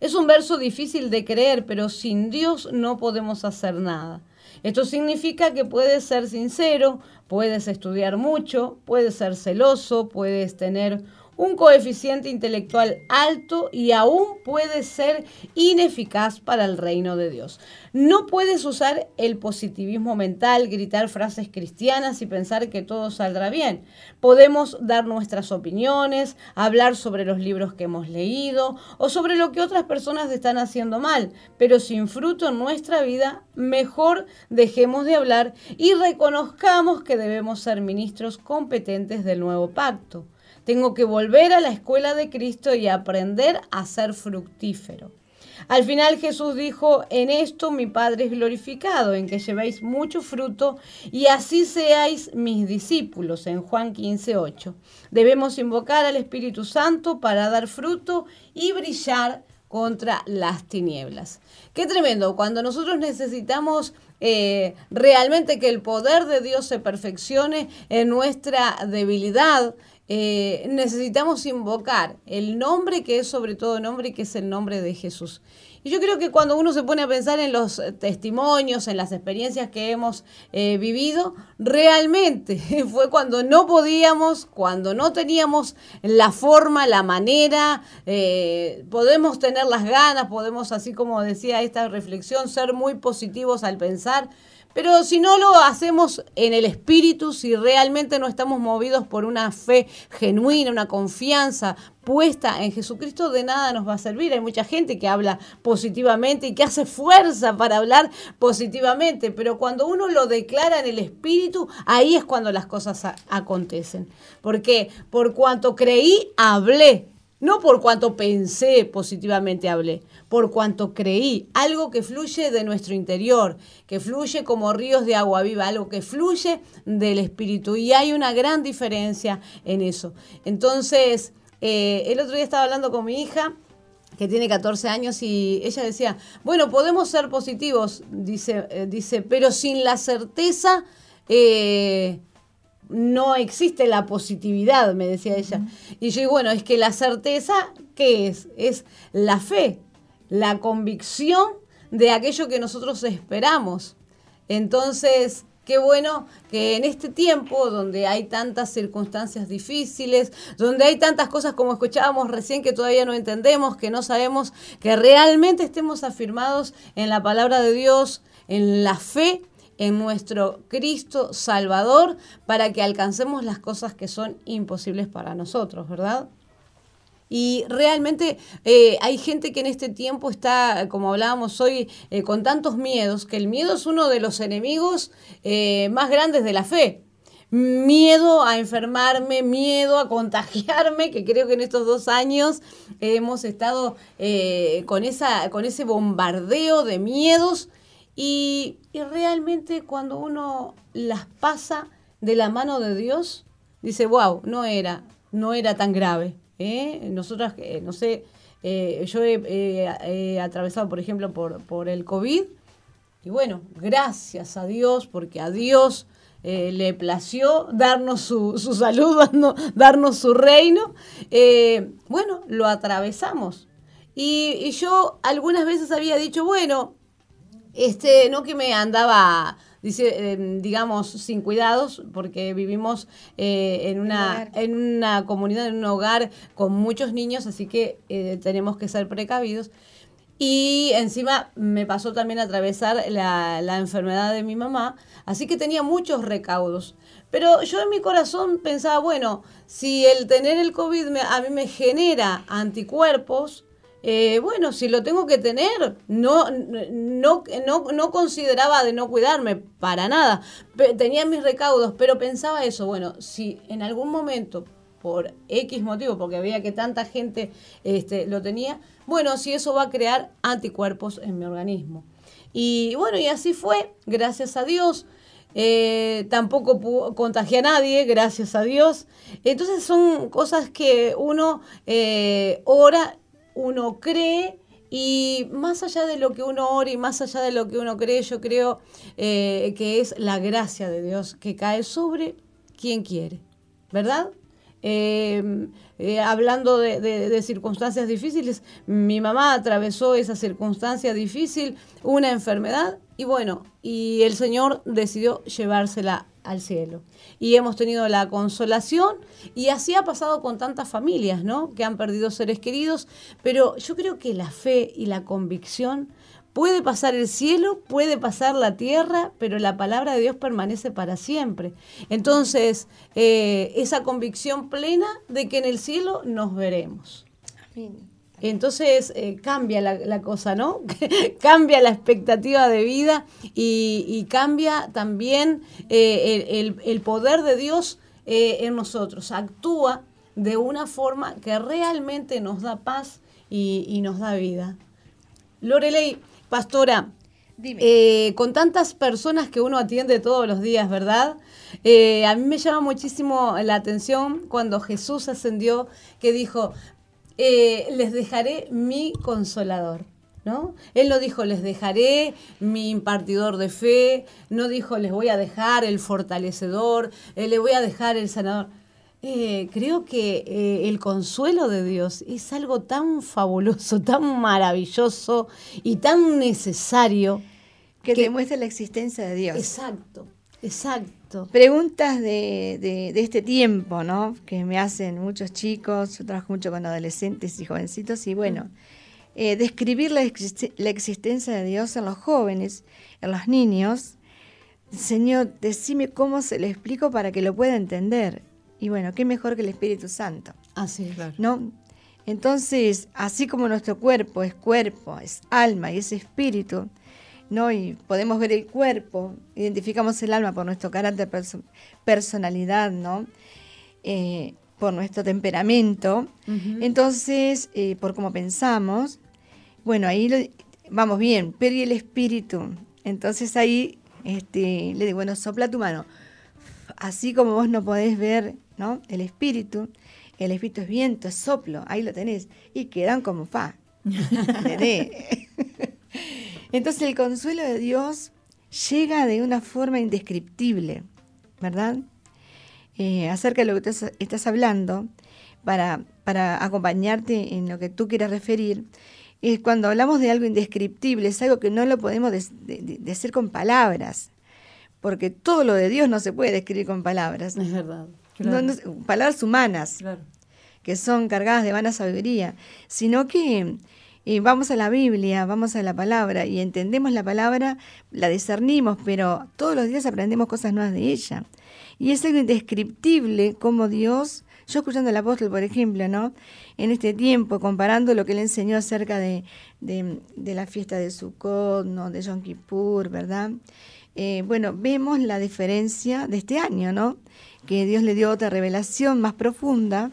Speaker 3: Es un verso difícil de creer, pero sin Dios no podemos hacer nada. Esto significa que puedes ser sincero, puedes estudiar mucho, puedes ser celoso, puedes tener un coeficiente intelectual alto y aún puede ser ineficaz para el reino de Dios. No puedes usar el positivismo mental, gritar frases cristianas y pensar que todo saldrá bien. Podemos dar nuestras opiniones, hablar sobre los libros que hemos leído o sobre lo que otras personas están haciendo mal, pero sin fruto en nuestra vida, mejor dejemos de hablar y reconozcamos que debemos ser ministros competentes del nuevo pacto. Tengo que volver a la escuela de Cristo y aprender a ser fructífero. Al final Jesús dijo, en esto mi Padre es glorificado, en que llevéis mucho fruto y así seáis mis discípulos, en Juan 15, 8. Debemos invocar al Espíritu Santo para dar fruto y brillar contra las tinieblas. Qué tremendo, cuando nosotros necesitamos eh, realmente que el poder de Dios se perfeccione en nuestra debilidad, eh, necesitamos invocar el nombre que es sobre todo nombre, que es el nombre de Jesús. Y yo creo que cuando uno se pone a pensar en los testimonios, en las experiencias que hemos eh, vivido, realmente fue cuando no podíamos, cuando no teníamos la forma, la manera, eh, podemos tener las ganas, podemos, así como decía esta reflexión, ser muy positivos al pensar, pero si no lo hacemos en el espíritu, si realmente no estamos movidos por una fe genuina, una confianza puesta en Jesucristo, de nada nos va a servir. Hay mucha gente que habla positivamente y que hace fuerza para hablar positivamente, pero cuando uno lo declara en el espíritu, ahí es cuando las cosas acontecen. Porque por cuanto creí, hablé. No por cuanto pensé positivamente hablé, por cuanto creí, algo que fluye de nuestro interior, que fluye como ríos de agua viva, algo que fluye del espíritu. Y hay una gran diferencia en eso. Entonces, eh, el otro día estaba hablando con mi hija que tiene 14 años y ella decía, bueno, podemos ser positivos, dice, eh, dice pero sin la certeza eh, no existe la positividad, me decía ella. Y yo bueno, es que la certeza, ¿qué es? Es la fe, la convicción de aquello que nosotros esperamos. Entonces, qué bueno que en este tiempo donde hay tantas circunstancias difíciles, donde hay tantas cosas como escuchábamos recién que todavía no entendemos, que no sabemos, que realmente estemos afirmados en la palabra de Dios, en la fe en nuestro Cristo Salvador para que alcancemos las cosas que son imposibles para nosotros, ¿verdad? Y realmente eh, hay gente que en este tiempo está, como hablábamos hoy, eh, con tantos miedos, que el miedo es uno de los enemigos eh, más grandes de la fe. Miedo a enfermarme, miedo a contagiarme, que creo que en estos dos años hemos estado con, esa, con ese bombardeo de miedos y, realmente cuando uno las pasa de la mano de Dios, dice, wow, no era, no era tan grave. ¿Eh? Nosotras, eh, no sé, eh, yo he, atravesado, por ejemplo, por, por el COVID. Y bueno, gracias a Dios, porque a Dios le plació darnos su, su salud, darnos, su reino. bueno, lo atravesamos. Y, y, yo algunas veces había dicho, bueno, este, no que me andaba, dice, em, digamos, sin cuidados, porque vivimos eh, en, una, en una comunidad, en un hogar con muchos niños, así que eh, tenemos que ser precavidos. Y encima me pasó también a atravesar la, la, enfermedad de mi mamá, así que tenía muchos recaudos. Pero yo en mi corazón pensaba, bueno, si el tener el COVID a mí me genera anticuerpos, eh, bueno, si lo tengo que tener, no, no, no, consideraba de no cuidarme para nada. Tenía mis recaudos, pero pensaba eso, bueno, si en algún momento, por X motivo, porque veía que tanta gente este, lo tenía, bueno, si eso va a crear anticuerpos en mi organismo. Y bueno, y así fue, gracias a Dios. eh, tampoco contagié a nadie, gracias a Dios. Entonces son cosas que uno eh, ora, uno cree y más allá de lo que uno ora y más allá de lo que uno cree, yo creo eh, que es la gracia de Dios que cae sobre quien quiere, ¿verdad? hablando de, circunstancias difíciles, mi mamá atravesó esa circunstancia difícil, una enfermedad, y bueno, y el Señor decidió llevársela al cielo. Y hemos tenido la consolación y así ha pasado con tantas familias, ¿no? Que han perdido seres queridos, pero yo creo que la fe y la convicción puede pasar el cielo, puede pasar la tierra, pero la palabra de Dios permanece para siempre. Entonces, eh, esa convicción plena de que en el cielo nos veremos. Amén. Entonces eh, cambia la, cosa, ¿no? cambia la expectativa de vida y, cambia también eh, el, poder de Dios eh, en nosotros. Actúa de una forma que realmente nos da paz y, nos da vida. Lorelei, pastora, con tantas personas que uno atiende todos los días, ¿verdad? a mí me llama muchísimo la atención cuando Jesús ascendió, que dijo, eh, les dejaré mi consolador. ¿No? Él no dijo, les dejaré mi impartidor de fe, no dijo, les voy a dejar el fortalecedor, eh, les voy a dejar el sanador. Eh, creo que el consuelo de Dios es algo tan fabuloso, tan maravilloso y tan necesario.
Speaker 4: Que, que demuestra la existencia de Dios.
Speaker 3: Exacto, exacto.
Speaker 4: Preguntas de, este tiempo, ¿no? Que me hacen muchos chicos, yo trabajo mucho con adolescentes y jovencitos, y bueno, eh, describir la, existencia de Dios en los jóvenes, en los niños. Señor, decime cómo se lo explico para que lo pueda entender. Y bueno, qué mejor que el Espíritu Santo.
Speaker 3: Así,
Speaker 4: claro. ¿No? Entonces, así como nuestro cuerpo es cuerpo, es alma y es espíritu, ¿no? Y podemos ver el cuerpo, identificamos el alma por nuestro carácter, personalidad, ¿no? Eh, por nuestro temperamento. Entonces, eh, por cómo pensamos, bueno, ahí vamos bien, pero y el espíritu. Entonces ahí este, le digo, bueno, sopla tu mano. Así como vos no podés ver, ¿no? El espíritu, el espíritu es viento, es soplo, ahí lo tenés. Y quedan como fa. Entonces el consuelo de Dios llega de una forma indescriptible, ¿verdad? Eh, acerca de lo que estás, hablando, para, para, acompañarte en lo que tú quieras referir, es cuando hablamos de algo indescriptible, es algo que no lo podemos decir con palabras, porque todo lo de Dios no se puede describir con palabras.
Speaker 3: Es verdad.
Speaker 4: palabras humanas, que son cargadas de vana sabiduría, sino que y vamos a la Biblia, vamos a la palabra y entendemos la palabra, la discernimos, pero todos los días aprendemos cosas nuevas de ella. Y es algo indescriptible como Dios, yo escuchando al apóstol, por ejemplo, ¿no? En este tiempo, comparando lo que le enseñó acerca de, la fiesta de Sukkot, ¿no? De Yom Kippur, ¿verdad? Eh, bueno, vemos la diferencia de este año, ¿no? Que Dios le dio otra revelación más profunda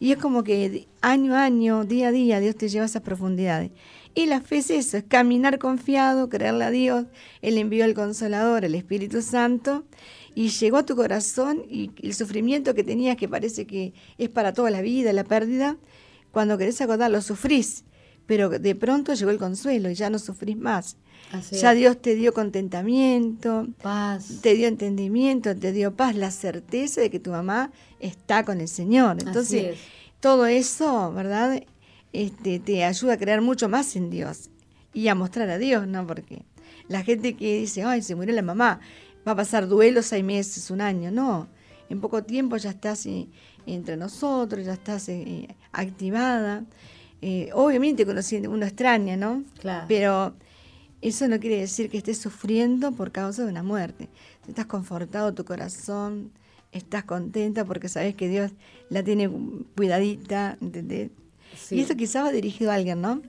Speaker 4: y es como que año a año, día a día, Dios te lleva a esas profundidades. Y la fe es eso, es caminar confiado, creerle a Dios. Él envió al Consolador, el Espíritu Santo, y llegó a tu corazón y el sufrimiento que tenías, que parece que es para toda la vida, la pérdida, cuando querés acordar, lo sufrís. Pero de pronto llegó el consuelo y ya no sufrís más. Ya Dios te dio contentamiento,
Speaker 3: paz,
Speaker 4: te dio entendimiento, te dio paz, la certeza de que tu mamá está con el Señor. Entonces, todo eso, ¿verdad? Este, te ayuda a creer mucho más en Dios y a mostrar a Dios, ¿no? Porque la gente que dice, ay, se murió la mamá, va a pasar duelo seis meses, un año, no. En poco tiempo ya estás eh, entre nosotros, ya estás eh, activada. Eh, obviamente conociendo uno extraña, ¿no?
Speaker 3: Claro.
Speaker 4: Pero eso no quiere decir que estés sufriendo por causa de una muerte. Estás confortado tu corazón, estás contenta porque sabes que Dios la tiene cuidadita, ¿entendés? Y eso quizás va dirigido a alguien, ¿no?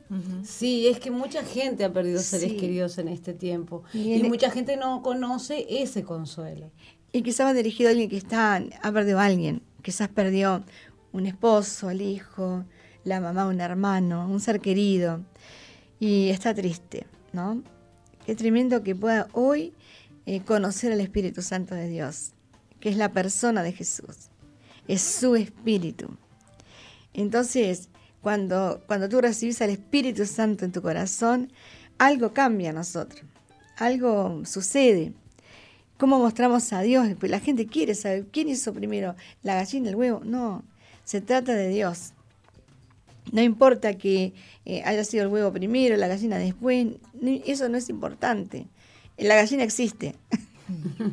Speaker 3: Sí, es que mucha gente ha perdido seres queridos en este tiempo y, mucha gente no conoce ese consuelo.
Speaker 4: Y quizás va dirigido a alguien que está, ha perdido a alguien, quizás perdió un esposo, el hijo, la mamá, un hermano, un ser querido y está triste, ¿no? Qué tremendo que pueda hoy eh, conocer al Espíritu Santo de Dios, que es la persona de Jesús, es su Espíritu. Entonces, cuando, cuando tú recibes al Espíritu Santo en tu corazón, algo cambia a nosotros, algo sucede. ¿Cómo mostramos a Dios? Pues la gente quiere saber quién hizo primero, la gallina, el huevo. No, se trata de Dios. No importa que eh, haya sido el huevo primero, la gallina después, eso no es importante. La gallina existe.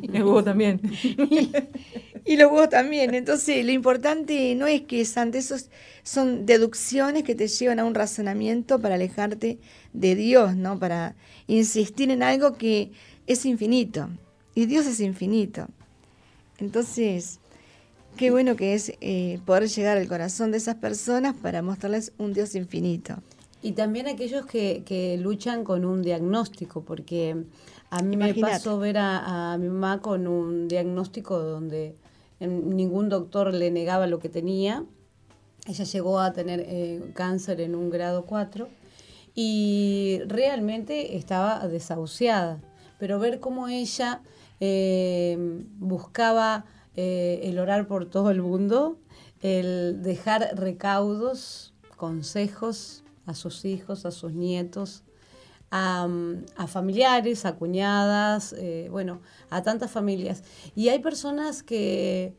Speaker 1: Y el huevo también.
Speaker 4: y, los huevos también. Entonces, lo importante no es que ante esos son deducciones que te llevan a un razonamiento para alejarte de Dios, ¿no? Para insistir en algo que es infinito. Y Dios es infinito. Entonces, qué bueno que es eh, poder llegar al corazón de esas personas para mostrarles un Dios infinito.
Speaker 3: Y también aquellos que, que luchan con un diagnóstico, porque a mí me pasó ver a, mi mamá con un diagnóstico donde ningún doctor le negaba lo que tenía. Ella llegó a tener eh, cáncer en un grado 4 y realmente estaba desahuciada. Pero ver cómo ella eh, buscaba eh, el orar por todo el mundo, el dejar recaudos, consejos a sus hijos, a sus nietos, a, familiares, a cuñadas, eh, bueno, a tantas familias. Y hay personas que,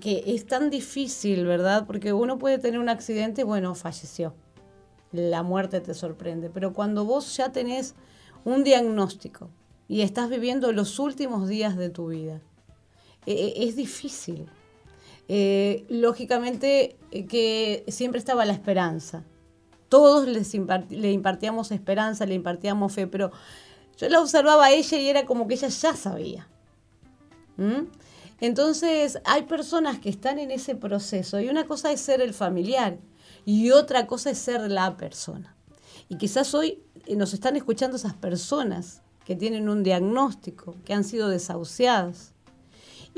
Speaker 3: que es tan difícil, ¿verdad? Porque uno puede tener un accidente, bueno, falleció. La muerte te sorprende. Pero cuando vos ya tenés un diagnóstico y estás viviendo los últimos días de tu vida, e, e, es difícil. Eh, lógicamente eh, que siempre estaba la esperanza todos les le impartíamos esperanza, le impartíamos fe, pero yo la observaba a ella y era como que ella ya sabía. ¿Mm? Entonces hay personas que están en ese proceso y una cosa es ser el familiar y otra cosa es ser la persona. Y quizás hoy eh, nos están escuchando esas personas que tienen un diagnóstico, que han sido desahuciadas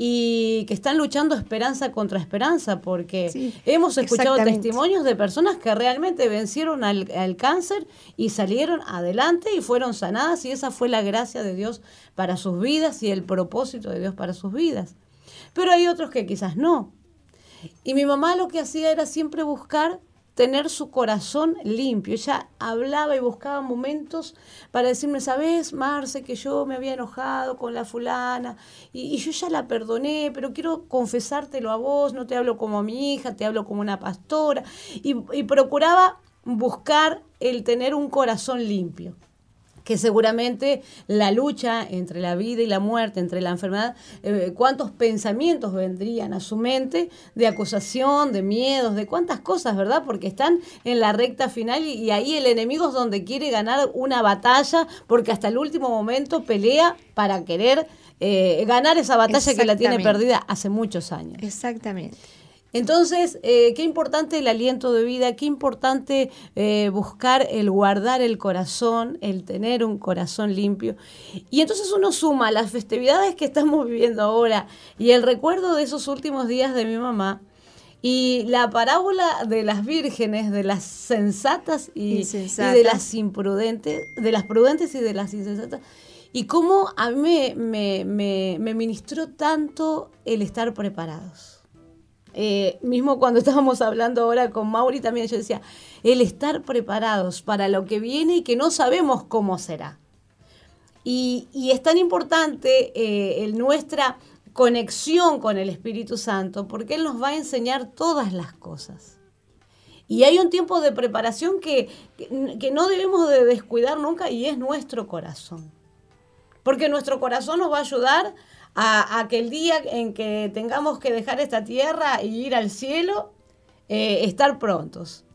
Speaker 3: y que están luchando esperanza contra esperanza, porque hemos escuchado testimonios de personas que realmente vencieron al, al, cáncer y salieron adelante y fueron sanadas y esa fue la gracia de Dios para sus vidas y el propósito de Dios para sus vidas. Pero hay otros que quizás no. Y mi mamá lo que hacía era siempre buscar tener su corazón limpio. Ella hablaba y buscaba momentos para decirme, ¿sabes, Marce, que yo me había enojado con la fulana y, yo ya la perdoné, pero quiero confesártelo a vos, no te hablo como a mi hija, te hablo como una pastora. y procuraba buscar el tener un corazón limpio que seguramente la lucha entre la vida y la muerte, entre la enfermedad, eh, cuántos pensamientos vendrían a su mente de acusación, de miedos, de cuántas cosas, ¿verdad? Porque están en la recta final y, ahí el enemigo es donde quiere ganar una batalla, porque hasta el último momento pelea para querer eh, ganar esa batalla que la tiene perdida hace muchos años.
Speaker 4: Exactamente.
Speaker 3: Entonces, eh, qué importante el aliento de vida, qué importante eh, buscar el guardar el corazón, el tener un corazón limpio. Y entonces uno suma las festividades que estamos viviendo ahora y el recuerdo de esos últimos días de mi mamá y la parábola de las vírgenes, de las sensatas y, de las imprudentes, de las prudentes y de las insensatas. Y cómo a mí me, me ministró tanto el estar preparados eh, mismo cuando estábamos hablando ahora con Mauri, también yo decía, el estar preparados para lo que viene y que no sabemos cómo será. Y, es tan importante eh, nuestra conexión con el Espíritu Santo porque Él nos va a enseñar todas las cosas. Y hay un tiempo de preparación que, que no debemos de descuidar nunca y es nuestro corazón. Porque nuestro corazón nos va a ayudar a, que el día en que tengamos que dejar esta tierra y ir al cielo, eh, estar prontos.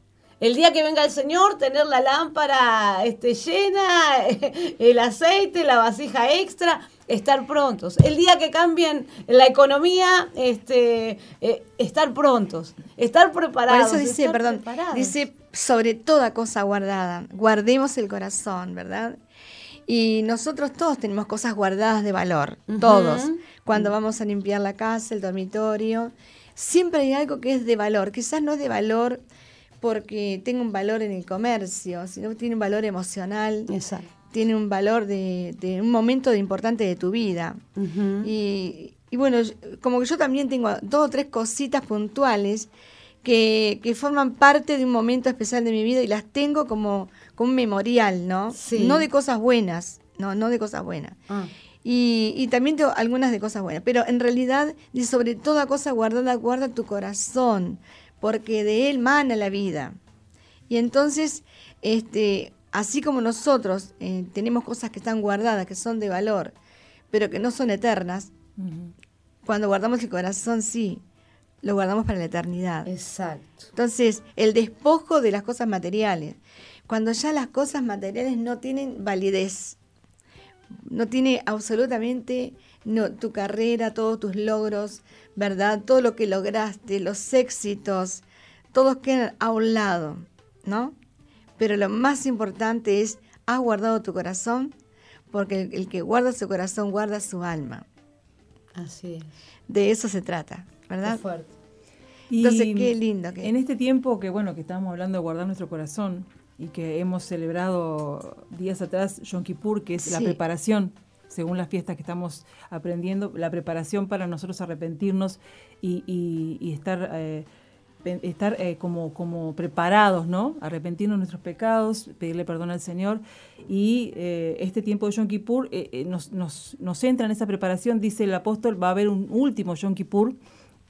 Speaker 3: El día que venga el Señor, tener la lámpara este, llena, el aceite, la vasija extra, estar prontos. El día que cambien la economía, este, eh, estar prontos, estar preparados.
Speaker 4: Por eso dice, perdón, dice sobre toda cosa guardada, guardemos el corazón, ¿verdad? Y nosotros todos tenemos cosas guardadas de valor, todos. Cuando vamos a limpiar la casa, el dormitorio, siempre hay algo que es de valor. Quizás no es de valor porque tenga un valor en el comercio, sino que tiene un valor emocional. tiene un valor de, de un momento de importante de tu vida. y, y, bueno, como que yo también tengo dos o tres cositas puntuales que, que, forman parte de un momento especial de mi vida y las tengo como, como un memorial, ¿no?
Speaker 3: Sí.
Speaker 4: No de cosas buenas, no, no de cosas buenas.
Speaker 3: Ah.
Speaker 4: Y, y, también tengo algunas de cosas buenas, pero en realidad, dice, sobre toda cosa guardada, guarda tu corazón, porque de él mana la vida. Y entonces, este, así como nosotros eh, tenemos cosas que están guardadas, que son de valor, pero que no son eternas, uh -huh. cuando guardamos el corazón, sí, lo guardamos para la eternidad.
Speaker 3: Exacto.
Speaker 4: Entonces, el despojo de las cosas materiales. Cuando ya las cosas materiales no tienen validez, no tiene absolutamente no, tu carrera, todos tus logros, ¿verdad? Todo lo que lograste, los éxitos, todos quedan a un lado, ¿no? Pero lo más importante es, has guardado tu corazón, porque el, el que guarda su corazón guarda su alma.
Speaker 3: Así es.
Speaker 4: De eso se trata, ¿verdad?
Speaker 3: Qué fuerte.
Speaker 4: Entonces, y qué lindo. Que...
Speaker 1: En este tiempo que, bueno, que estamos hablando de guardar nuestro corazón, y que hemos celebrado días atrás Yom Kippur, que es sí. la preparación, según las fiestas que estamos aprendiendo, la preparación para nosotros arrepentirnos y, y, y estar, eh, estar eh, como, como preparados, ¿no? Arrepentirnos de nuestros pecados, pedirle perdón al Señor. Y eh, este tiempo de Yom Kippur eh, nos, nos, nos entra en esa preparación, dice el apóstol, va a haber un último Yom Kippur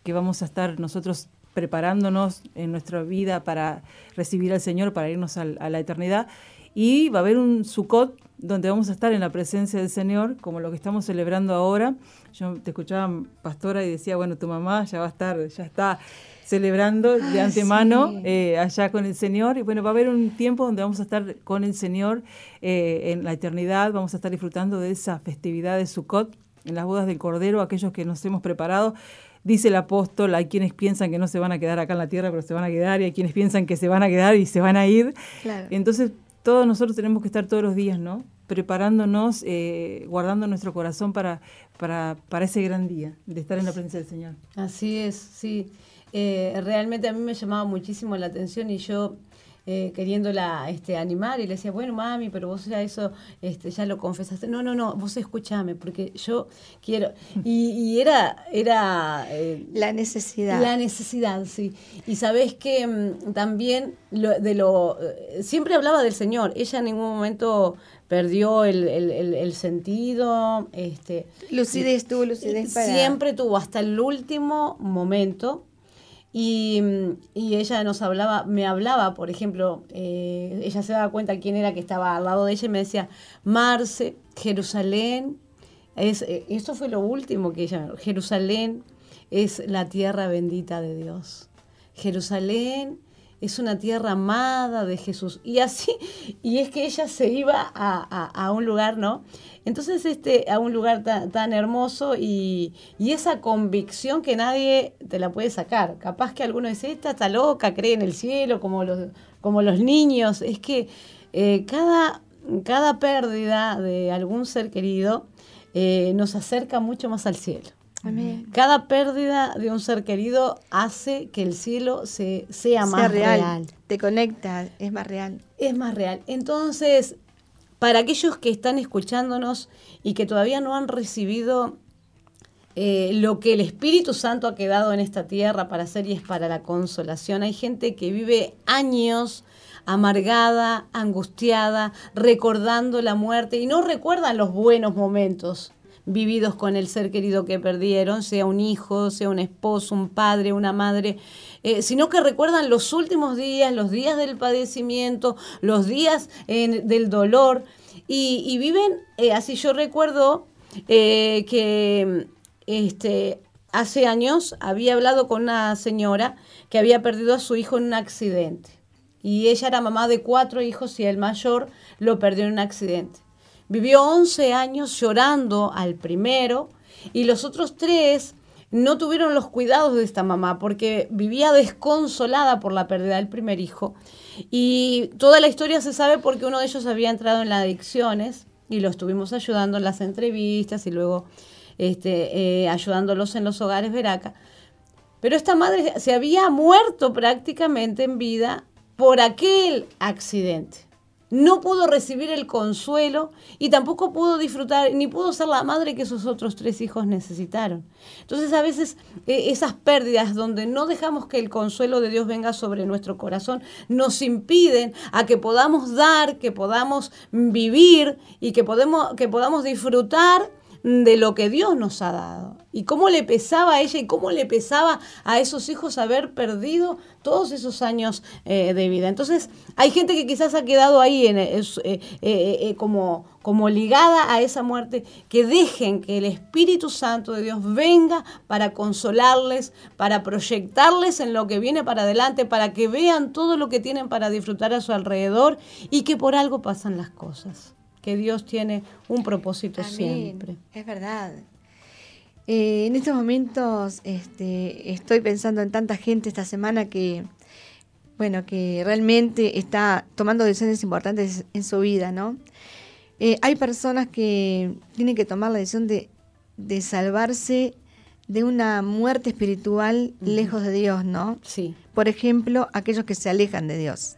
Speaker 1: que vamos a estar nosotros preparándonos en nuestra vida para recibir al Señor, para irnos a, a la eternidad. Y va a haber un Sukkot donde vamos a estar en la presencia del Señor, como lo que estamos celebrando ahora. Yo te escuchaba, pastora, y decía, bueno, tu mamá ya va a estar, ya está celebrando de
Speaker 4: Ah,
Speaker 1: antemano
Speaker 4: sí.
Speaker 1: eh, allá con el Señor. Y bueno, va a haber un tiempo donde vamos a estar con el Señor eh, en la eternidad, vamos a estar disfrutando de esa festividad de Sukkot, en las bodas del Cordero, aquellos que nos hemos preparado. Dice el apóstol, hay quienes piensan que no se van a quedar acá en la tierra, pero se van a quedar, y hay quienes piensan que se van a quedar y se van a ir.
Speaker 4: Claro.
Speaker 1: Entonces, todos nosotros tenemos que estar todos los días, ¿no? Preparándonos, eh, guardando nuestro corazón para, para, para ese gran día, de estar en la presencia del Señor.
Speaker 3: Así es, sí. Eh, realmente a mí me llamaba muchísimo la atención y yo eh, queriéndola este, animar y le decía, bueno, mami, pero vos ya eso este, ya lo confesaste. No, no, no, vos escúchame, porque yo quiero. Y, y era. era eh,
Speaker 4: la necesidad.
Speaker 3: La necesidad, sí. Y sabés que mm, también lo, de lo. eh, Siempre hablaba del Señor. Ella en ningún momento perdió el, el, el, el sentido. Este,
Speaker 4: lucidez tuvo, lucidez para...
Speaker 3: Siempre tuvo hasta el último momento. Y, y, ella nos hablaba, me hablaba, por ejemplo, eh, ella se daba cuenta quién era que estaba al lado de ella y me decía, Marce, Jerusalén, es, eh, esto fue lo último que ella, Jerusalén es la tierra bendita de Dios. Jerusalén es una tierra amada de Jesús. Y así, y es que ella se iba a, a, un lugar, ¿no? Entonces, este, a un lugar tan, tan hermoso y, y, esa convicción que nadie te la puede sacar. Capaz que alguno dice, esta está loca, cree en el cielo, como los, como los niños. Es que eh, cada, cada pérdida de algún ser querido eh, nos acerca mucho más al cielo.
Speaker 4: Amén.
Speaker 3: Cada pérdida de un ser querido hace que el cielo se, sea, sea más real. real.
Speaker 4: Te conecta, es más real.
Speaker 3: Es más real. Entonces, para aquellos que están escuchándonos y que todavía no han recibido eh, lo que el Espíritu Santo ha quedado en esta tierra para hacer y es para la consolación, hay gente que vive años amargada, angustiada, recordando la muerte y no recuerdan los buenos momentos vividos con el ser querido que perdieron, sea un hijo, sea un esposo, un padre, una madre, eh, sino que recuerdan los últimos días, los días del padecimiento, los días eh, del dolor, y, viven, eh, así yo recuerdo que este, hace años había hablado con una señora que había perdido a su hijo en un accidente, y ella era mamá de cuatro hijos y el mayor lo perdió en un accidente. Vivió 11 años llorando al primero y los otros tres no tuvieron los cuidados de esta mamá porque vivía desconsolada por la pérdida del primer hijo. Y toda la historia se sabe porque uno de ellos había entrado en las adicciones y lo estuvimos ayudando en las entrevistas y luego este, eh, ayudándolos en los hogares Veraca. Pero esta madre se había muerto prácticamente en vida por aquel accidente. No pudo recibir el consuelo y tampoco pudo disfrutar, ni pudo ser la madre que sus otros tres hijos necesitaron. Entonces a veces eh, esas pérdidas donde no dejamos que el consuelo de Dios venga sobre nuestro corazón nos impiden a que podamos dar, que podamos vivir y que, podemos, que podamos disfrutar de lo que Dios nos ha dado. Y cómo le pesaba a ella y cómo le pesaba a esos hijos haber perdido todos esos años eh, de vida. Entonces, hay gente que quizás ha quedado ahí en, eh, eh, como, como ligada a esa muerte, que dejen que el Espíritu Santo de Dios venga para consolarles, para proyectarles en lo que viene para adelante, para que vean todo lo que tienen para disfrutar a su alrededor y que por algo pasan las cosas que Dios tiene un propósito siempre.
Speaker 4: Es verdad. Eh, en estos momentos este, estoy pensando en tanta gente esta semana que, bueno, que realmente está tomando decisiones importantes en su vida, ¿no? Eh, hay personas que tienen que tomar la decisión de, salvarse de una muerte espiritual lejos de Dios, ¿no?
Speaker 3: Sí.
Speaker 4: Por ejemplo, aquellos que se alejan de Dios,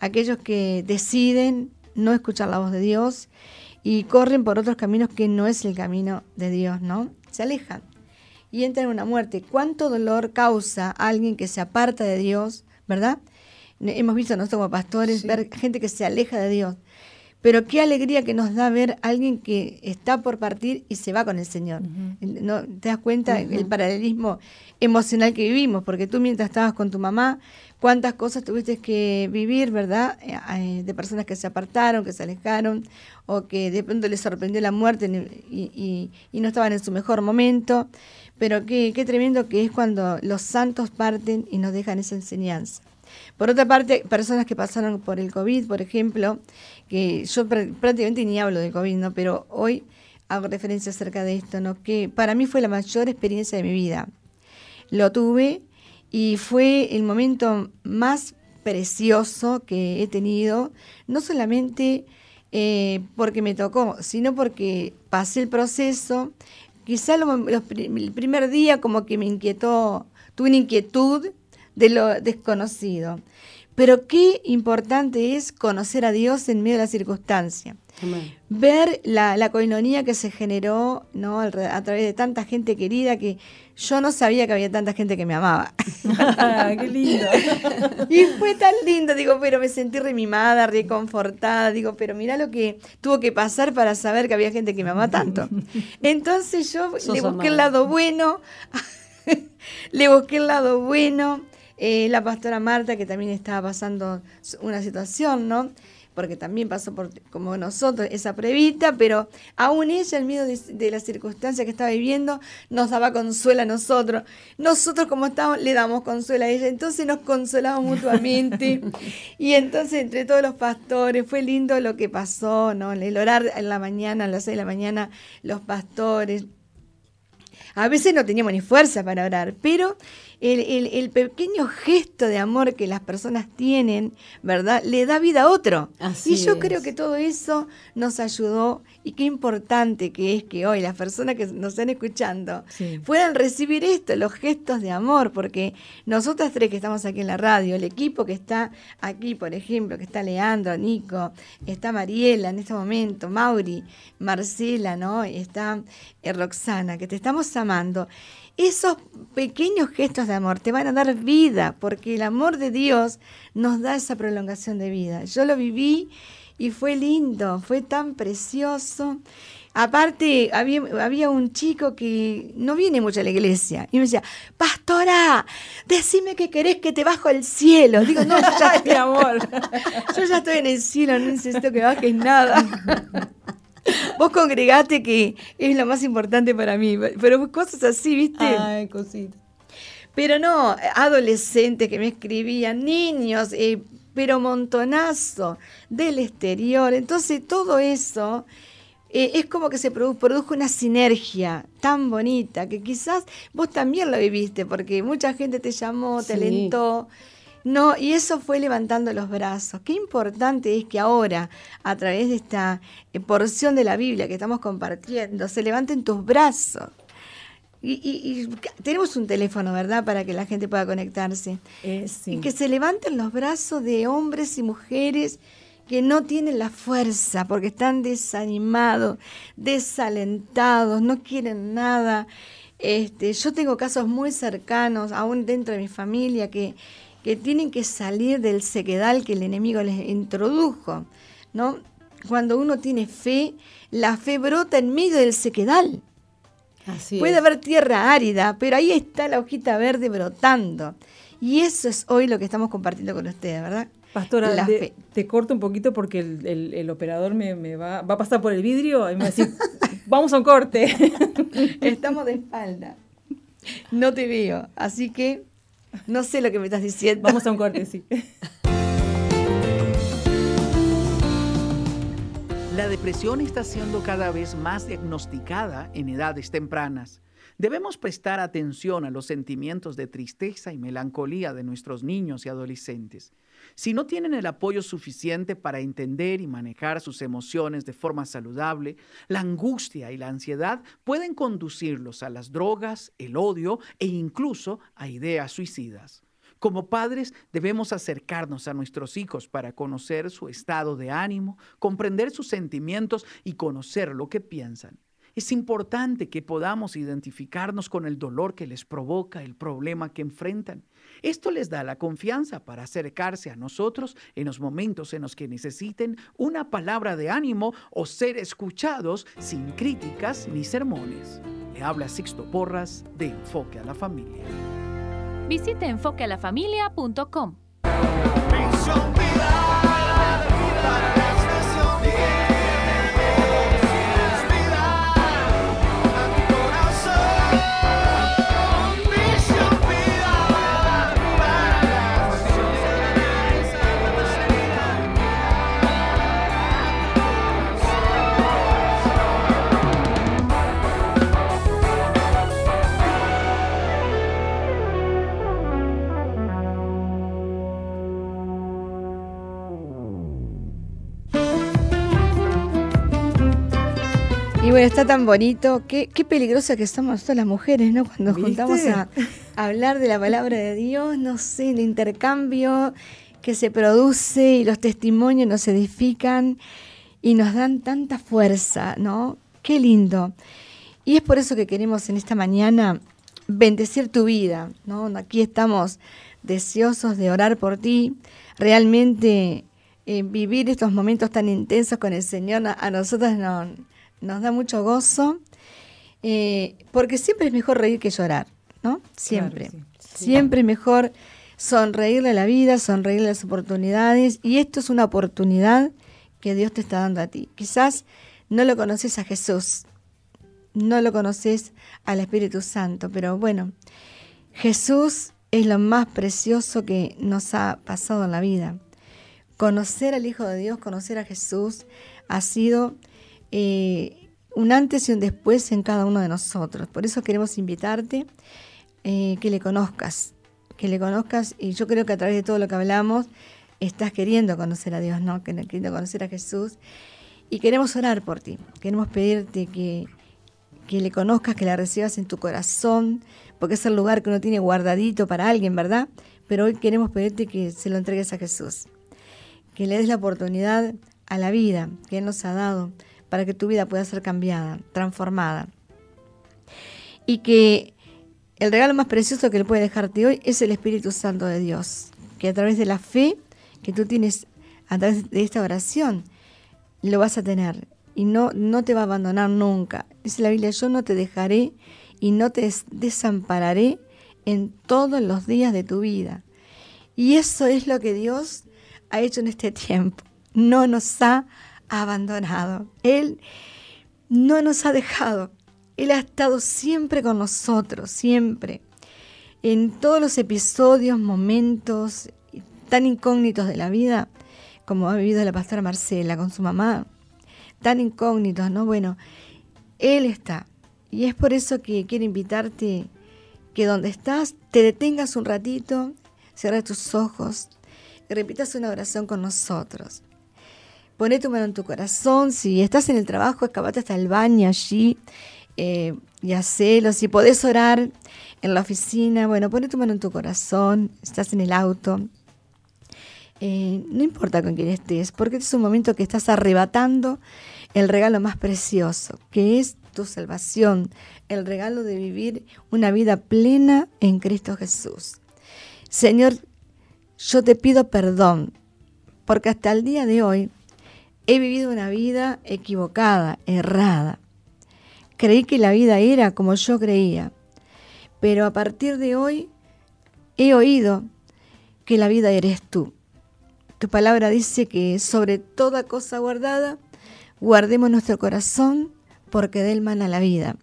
Speaker 4: aquellos que deciden no escuchar la voz de Dios y corren por otros caminos que no es el camino de Dios, ¿no? Se alejan y entran en una muerte. ¿Cuánto dolor causa a alguien que se aparta de Dios, verdad? Hemos visto nosotros como pastores ver gente que se aleja de Dios. Pero qué alegría que nos da ver a alguien que está por partir y se va con el Señor. ¿No, ¿Te das cuenta el paralelismo emocional que vivimos? Porque tú mientras estabas con tu mamá, cuántas cosas tuviste que vivir, ¿verdad? Eh, eh, de personas que se apartaron, que se alejaron, o que de pronto les sorprendió la muerte y, no estaban en su mejor momento. Pero qué, qué tremendo que es cuando los santos parten y nos dejan esa enseñanza. Por otra parte, personas que pasaron por el COVID, por ejemplo, que yo prácticamente ni hablo del COVID, ¿no? Pero hoy hago referencia acerca de esto, ¿no? Que para mí fue la mayor experiencia de mi vida. Lo tuve y fue el momento más precioso que he tenido, no solamente eh, porque me tocó, sino porque pasé el proceso. Quizá el primer día como que me inquietó, tuve una inquietud de lo desconocido. Pero qué importante es conocer a Dios en medio de la circunstancia. Ver la, la coinonía que se generó ¿no? a través de tanta gente querida que yo no sabía que había tanta gente que me amaba.
Speaker 1: ¡Qué lindo!
Speaker 4: y fue tan lindo, digo, pero me sentí remimada, reconfortada, digo, pero mira lo que tuvo que pasar para saber que había gente que me amaba tanto. Entonces yo le busqué el lado bueno, le busqué el lado bueno. Eh, la pastora Marta, que también estaba pasando una situación, ¿no? Porque también pasó por, como nosotros, esa previta, pero aún ella, en medio de, la circunstancia que estaba viviendo, nos daba consuelo a nosotros. Nosotros, como estábamos, le damos consuelo a ella. Entonces nos consolamos mutuamente. y entonces, entre todos los pastores, fue lindo lo que pasó, ¿no? El orar en la mañana, a las seis de la mañana, los pastores. A veces no teníamos ni fuerza para orar, pero el, pequeño gesto de amor que las personas tienen, ¿verdad? Le da vida a otro. y yo creo que todo eso nos ayudó y qué importante que es que hoy las personas que nos están escuchando puedan recibir esto, los gestos de amor, porque nosotras tres que estamos aquí en la radio, el equipo que está aquí, por ejemplo, que está Leandro, Nico, está Mariela en este momento, Mauri, Marcela, ¿no? Está eh, Roxana, que te estamos amando esos pequeños gestos de amor te van a dar vida, porque el amor de Dios nos da esa prolongación de vida. Yo lo viví y fue lindo, fue tan precioso. Aparte, había, un chico que no viene mucho a la iglesia y me decía, Pastora, decime que querés que te bajo al cielo. Digo, no, ya, mi amor, yo ya estoy en el cielo, no necesito que bajes nada. Vos congregate que es lo más importante para mí. Pero cosas así, ¿viste?
Speaker 3: Ay, cositas.
Speaker 4: Pero no, adolescentes que me escribían, niños, eh, pero montonazo del exterior. Entonces todo eso eh, es como que se produjo una sinergia tan bonita que quizás vos también lo viviste, porque mucha gente te llamó, te alentó. No, y eso fue levantando los brazos. Qué importante es que ahora, a través de esta eh, porción de la Biblia que estamos compartiendo, se levanten tus brazos. Y, tenemos un teléfono, ¿verdad?, para que la gente pueda conectarse.
Speaker 3: Eh,
Speaker 4: y que se levanten los brazos de hombres y mujeres que no tienen la fuerza porque están desanimados, desalentados, no quieren nada. Este, yo tengo casos muy cercanos, aún dentro de mi familia, que, que tienen que salir del sequedal que el enemigo les introdujo. ¿no? Cuando uno tiene fe, la fe brota en medio del sequedal. Puede haber tierra árida, pero ahí está la hojita verde brotando. Y eso es hoy lo que estamos compartiendo con ustedes, ¿verdad?
Speaker 1: Pastora, te corto un poquito porque el, operador me, va, va, a pasar por el vidrio y me va a decir, vamos a un corte.
Speaker 4: Estamos de espalda. No te veo, así que no sé lo que me estás diciendo.
Speaker 1: Vamos a un corte, sí.
Speaker 6: La depresión está siendo cada vez más diagnosticada en edades tempranas. Debemos prestar atención a los sentimientos de tristeza y melancolía de nuestros niños y adolescentes. Si no tienen el apoyo suficiente para entender y manejar sus emociones de forma saludable, la angustia y la ansiedad pueden conducirlos a las drogas, el odio e incluso a ideas suicidas. Como padres debemos acercarnos a nuestros hijos para conocer su estado de ánimo, comprender sus sentimientos y conocer lo que piensan. Es importante que podamos identificarnos con el dolor que les provoca el problema que enfrentan. Esto les da la confianza para acercarse a nosotros en los momentos en los que necesiten una palabra de ánimo o ser escuchados sin críticas ni sermones. Le habla Sixto Porras de Enfoque a la Familia.
Speaker 7: Visite enfoquealafamilia.com.
Speaker 4: bueno, está tan bonito. Qué, qué peligrosa que somos todas las mujeres, ¿no? Cuando juntamos a, hablar de la palabra de Dios, no sé, el intercambio que se produce y los testimonios nos edifican y nos dan tanta fuerza, ¿no? Qué lindo. Y es por eso que queremos en esta mañana bendecir tu vida, ¿no? Aquí estamos deseosos de orar por ti, realmente eh, vivir estos momentos tan intensos con el Señor a, a nosotros nos nos da mucho gozo, eh, porque siempre es mejor reír que llorar, ¿no? Siempre. Siempre es mejor sonreírle a la vida, sonreírle a las oportunidades, y esto es una oportunidad que Dios te está dando a ti. Quizás no lo conoces a Jesús, no lo conoces al Espíritu Santo, pero bueno, Jesús es lo más precioso que nos ha pasado en la vida. Conocer al Hijo de Dios, conocer a Jesús, ha sido eh, un antes y un después en cada uno de nosotros. Por eso queremos invitarte eh, que le conozcas, que le conozcas y yo creo que a través de todo lo que hablamos estás queriendo conocer a Dios, ¿no? Queriendo conocer a Jesús y queremos orar por ti. Queremos pedirte que, que le conozcas, que la recibas en tu corazón, porque es el lugar que uno tiene guardadito para alguien, ¿verdad? Pero hoy queremos pedirte que se lo entregues a Jesús, que le des la oportunidad a la vida que Él nos ha dado para que tu vida pueda ser cambiada, transformada. Y que el regalo más precioso que le puede dejarte hoy es el Espíritu Santo de Dios, que a través de la fe que tú tienes, a través de esta oración, lo vas a tener y no, no te va a abandonar nunca. Dice la Biblia, yo no te dejaré y no te desampararé en todos los días de tu vida. Y eso es lo que Dios ha hecho en este tiempo. No nos ha abandonado. Él no nos ha dejado. Él ha estado siempre con nosotros, siempre. En todos los episodios, momentos tan incógnitos de la vida, como ha vivido la pastora Marcela con su mamá, tan incógnitos, ¿no? Bueno, Él está. Y es por eso que quiero invitarte que donde estás te detengas un ratito, cierres tus ojos y repitas una oración con nosotros. Poné tu mano en tu corazón. Si estás en el trabajo, escapate hasta el baño allí eh, y hacelo. Si podés orar en la oficina, bueno, poné tu mano en tu corazón. Estás en el auto. eh, no importa con quién estés, porque este es un momento que estás arrebatando el regalo más precioso, que es tu salvación, el regalo de vivir una vida plena en Cristo Jesús. Señor, yo te pido perdón, porque hasta el día de hoy he vivido una vida equivocada, errada. Creí que la vida era como yo creía, pero a partir de hoy he oído que la vida eres tú. Tu palabra dice que sobre toda cosa guardada, guardemos nuestro corazón porque de él mana la vida.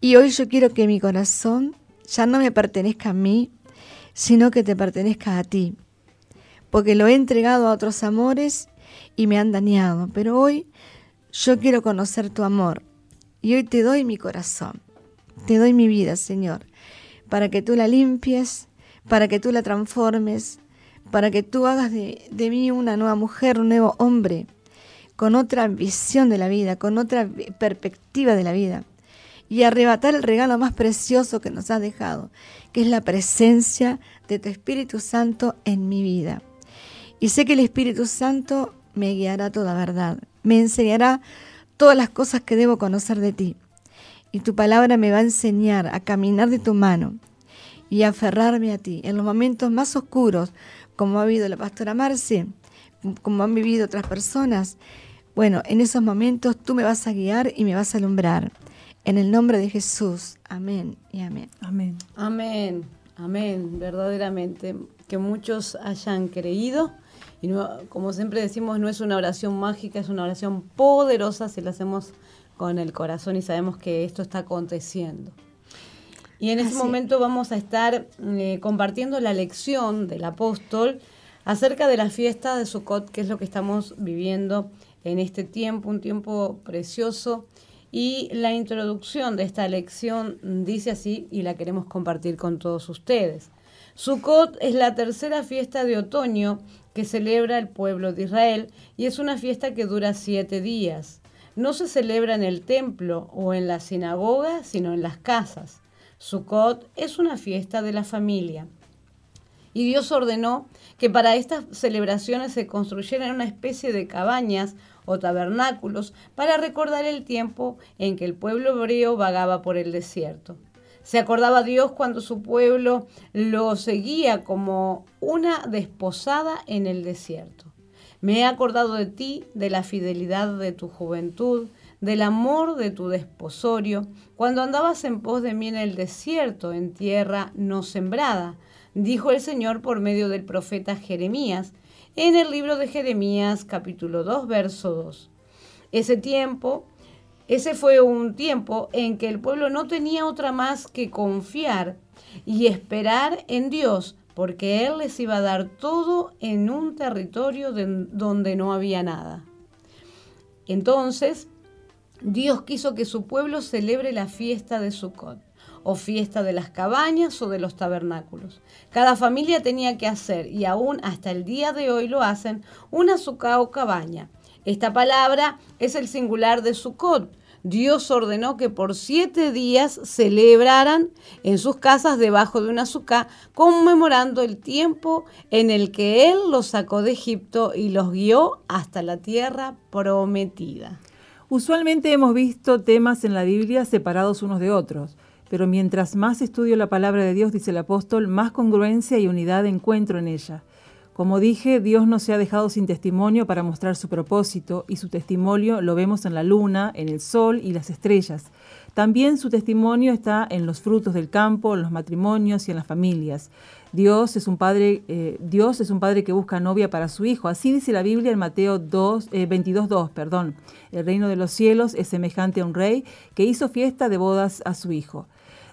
Speaker 4: Y hoy yo quiero que mi corazón ya no me pertenezca a mí, sino que te pertenezca a ti, porque lo he entregado a otros amores y me han dañado, pero hoy yo quiero conocer tu amor y hoy te doy mi corazón, te doy mi vida, Señor, para que tú la limpies, para que tú la transformes, para que tú hagas de, de mí una nueva mujer, un nuevo hombre, con otra visión de la vida, con otra perspectiva de la vida, y arrebatar el regalo más precioso que nos has dejado, que es la presencia de tu Espíritu Santo en mi vida. Y sé que el Espíritu Santo me guiará toda verdad, me enseñará todas las cosas que debo conocer de ti. Y tu palabra me va a enseñar a caminar de tu mano y a aferrarme a ti en los momentos más oscuros, como ha vivido la pastora Marce, como han vivido otras personas. Bueno, en esos momentos tú me vas a guiar y me vas a alumbrar. En el nombre de Jesús. Amén y amén.
Speaker 1: Amén.
Speaker 3: Amén. Amén. Verdaderamente. Que muchos hayan creído. Y no, como siempre decimos, no es una oración mágica, es una oración poderosa si la hacemos con el corazón y sabemos que esto está aconteciendo. Y en este momento vamos a estar eh, compartiendo la lección del apóstol acerca de la fiesta de Sukkot, que es lo que estamos viviendo en este tiempo, un tiempo precioso. Y la introducción de esta lección dice así y la queremos compartir con todos ustedes. Sukkot es la tercera fiesta de otoño que celebra el pueblo de Israel y es una fiesta que dura siete días. No se celebra en el templo o en la sinagoga, sino en las casas. Sukkot es una fiesta de la familia. Y Dios ordenó que para estas celebraciones se construyeran una especie de cabañas o tabernáculos para recordar el tiempo en que el pueblo hebreo vagaba por el desierto. Se acordaba Dios cuando su pueblo lo seguía como una desposada en el desierto. Me he acordado de ti, de la fidelidad de tu juventud, del amor de tu desposorio, cuando andabas en pos de mí en el desierto, en tierra no sembrada, dijo el Señor por medio del profeta Jeremías, en el libro de Jeremías capítulo 2, verso 2. Ese tiempo, ese fue un tiempo en que el pueblo no tenía otra más que confiar y esperar en Dios, porque Él les iba a dar todo en un territorio donde no había nada. Entonces, Dios quiso que su pueblo celebre la fiesta de Sukkot, o fiesta de las cabañas o de los tabernáculos. Cada familia tenía que hacer, y aún hasta el día de hoy lo hacen, una sukkah o cabaña. Esta palabra es el singular de Sukkot. Dios ordenó que por siete días celebraran en sus casas debajo de una sukkah, conmemorando el tiempo en el que Él los sacó de Egipto y los guió hasta la tierra prometida.
Speaker 1: Usualmente hemos visto temas en la Biblia separados unos de otros, pero mientras más estudio la palabra de Dios, dice el apóstol, más congruencia y unidad encuentro en ella. Como dije, Dios no se ha dejado sin testimonio para mostrar su propósito, y su testimonio lo vemos en la luna, en el sol y las estrellas. También su testimonio está en los frutos del campo, en los matrimonios y en las familias. Dios es un padre, eh, Dios es un padre que busca novia para su hijo. Así dice la Biblia en Mateo 2, 22.2, eh. El reino de los cielos es semejante a un rey que hizo fiesta de bodas a su hijo.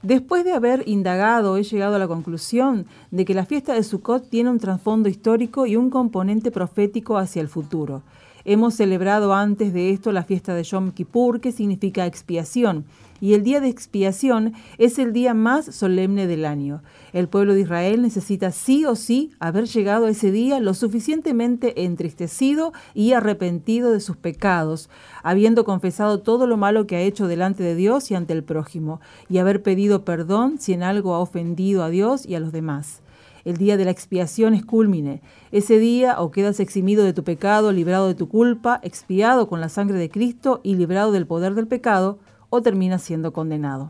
Speaker 1: Después de haber indagado, he llegado a la conclusión de que la fiesta de Sukkot tiene un trasfondo histórico y un componente profético hacia el futuro. Hemos celebrado antes de esto la fiesta de Yom Kippur, que significa expiación, y el día de expiación es el día más solemne del año. El pueblo de Israel necesita sí o sí haber llegado a ese día lo suficientemente entristecido y arrepentido de sus pecados, habiendo confesado todo lo malo que ha hecho delante de Dios y ante el prójimo, y haber pedido perdón si en algo ha ofendido a Dios y a los demás. El día de la expiación es culmine. Ese día o quedas eximido de tu pecado, librado de tu culpa, expiado con la sangre de Cristo y librado del poder del pecado, o terminas siendo condenado.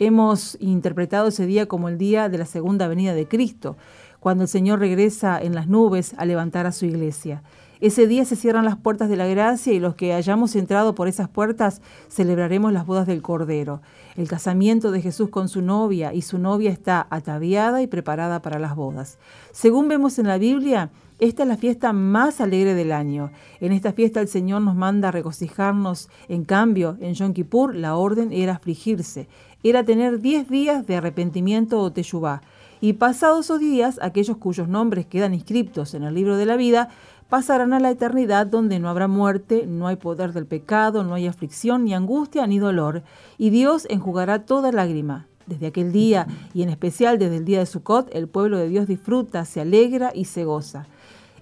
Speaker 1: Hemos interpretado ese día como el día de la segunda venida de Cristo, cuando el Señor regresa en las nubes a levantar a su iglesia. Ese día se cierran las puertas de la gracia y los que hayamos entrado por esas puertas celebraremos las bodas del Cordero, el casamiento de Jesús con su novia, y su novia está ataviada y preparada para las bodas. Según vemos en la Biblia, esta es la fiesta más alegre del año. En esta fiesta el Señor nos manda regocijarnos. En cambio, en Yom Kippur la orden era afligirse, era tener diez días de arrepentimiento o teshuvá. Y pasados esos días, aquellos cuyos nombres quedan inscriptos en el libro de la vida pasarán a la eternidad donde no habrá muerte, no hay poder del pecado, no hay aflicción, ni angustia, ni dolor, y Dios enjugará toda lágrima. Desde aquel día, y en especial desde el día de Sukkot, el pueblo de Dios disfruta, se alegra y se goza.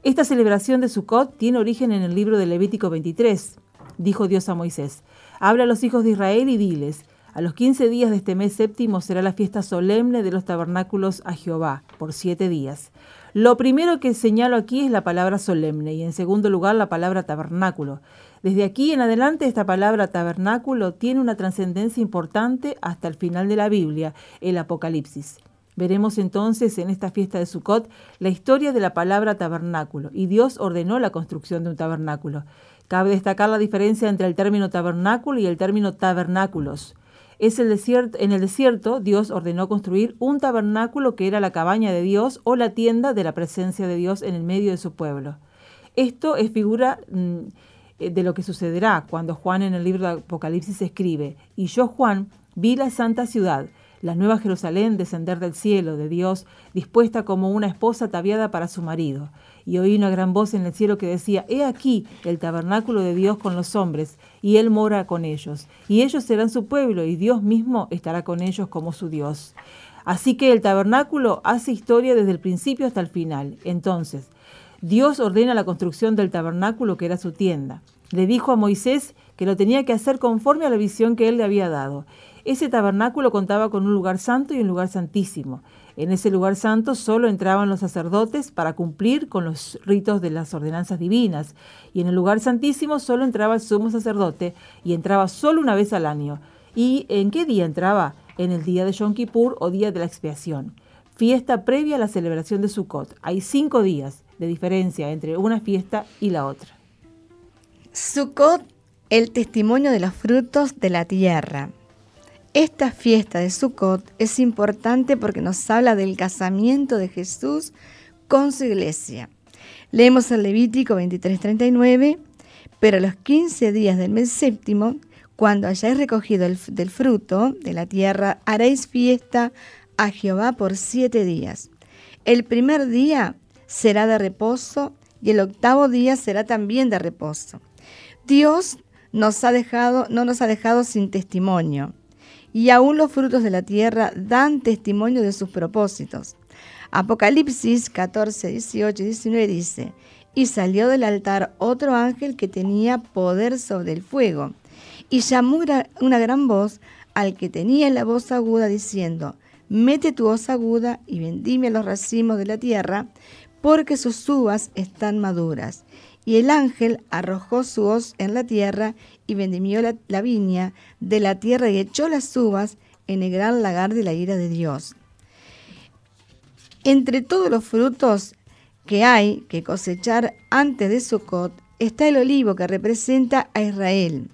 Speaker 1: Esta celebración de Sukkot tiene origen en el libro de Levítico 23. Dijo Dios a Moisés, habla a los hijos de Israel y diles, a los quince días de este mes séptimo será la fiesta solemne de los tabernáculos a Jehová, por siete días. Lo primero que señalo aquí es la palabra solemne y en segundo lugar la palabra tabernáculo. Desde aquí en adelante esta palabra tabernáculo tiene una trascendencia importante hasta el final de la Biblia, el Apocalipsis. Veremos entonces en esta fiesta de Sukkot la historia de la palabra tabernáculo y Dios ordenó la construcción de un tabernáculo. Cabe destacar la diferencia entre el término tabernáculo y el término tabernáculos es el desierto, en el desierto Dios ordenó construir un tabernáculo que era la cabaña de Dios o la tienda de la presencia de Dios en el medio de su pueblo. Esto es figura mm, eh, de lo que sucederá cuando Juan en el libro de Apocalipsis escribe, y yo Juan vi la santa ciudad, la nueva Jerusalén descender del cielo de Dios, dispuesta como una esposa ataviada para su marido. Y oí una gran voz en el cielo que decía, He aquí el tabernáculo de Dios con los hombres, y Él mora con ellos. Y ellos serán su pueblo, y Dios mismo estará con ellos como su Dios. Así que el tabernáculo hace historia desde el principio hasta el final. Entonces, Dios ordena la construcción del tabernáculo que era su tienda. Le dijo a Moisés que lo tenía que hacer conforme a la visión que él le había dado. Ese tabernáculo contaba con un lugar santo y un lugar santísimo. En ese lugar santo solo entraban los sacerdotes para cumplir con los ritos de las ordenanzas divinas, y en el lugar santísimo solo entraba el sumo sacerdote y entraba solo una vez al año. ¿Y en qué día entraba? En el día de Yom Kippur o día de la expiación, fiesta previa a la celebración de Sukkot. Hay cinco días de diferencia entre una fiesta y la otra.
Speaker 4: Sukkot, el testimonio de los frutos de la tierra. Esta fiesta de Sukkot es importante porque nos habla del casamiento de Jesús con su iglesia. Leemos el Levítico 23:39, pero los 15 días del mes séptimo, cuando hayáis recogido el, del fruto de la tierra, haréis fiesta a Jehová por siete días. El primer día será de reposo y el octavo día será también de reposo. Dios nos ha dejado, no nos ha dejado sin testimonio y aún los frutos de la tierra dan testimonio de sus propósitos. Apocalipsis 14, 18 y 19 dice, y salió del altar otro ángel que tenía poder sobre el fuego, y llamó una gran voz al que tenía la voz aguda diciendo, mete tu voz aguda y vendime los racimos de la tierra, porque sus uvas están maduras. Y el ángel arrojó su hoz en la tierra y vendimió la, viña de la tierra y echó las uvas en el gran lagar de la ira de Dios. Entre todos los frutos que hay que cosechar antes de Sukkot está el olivo que representa a Israel.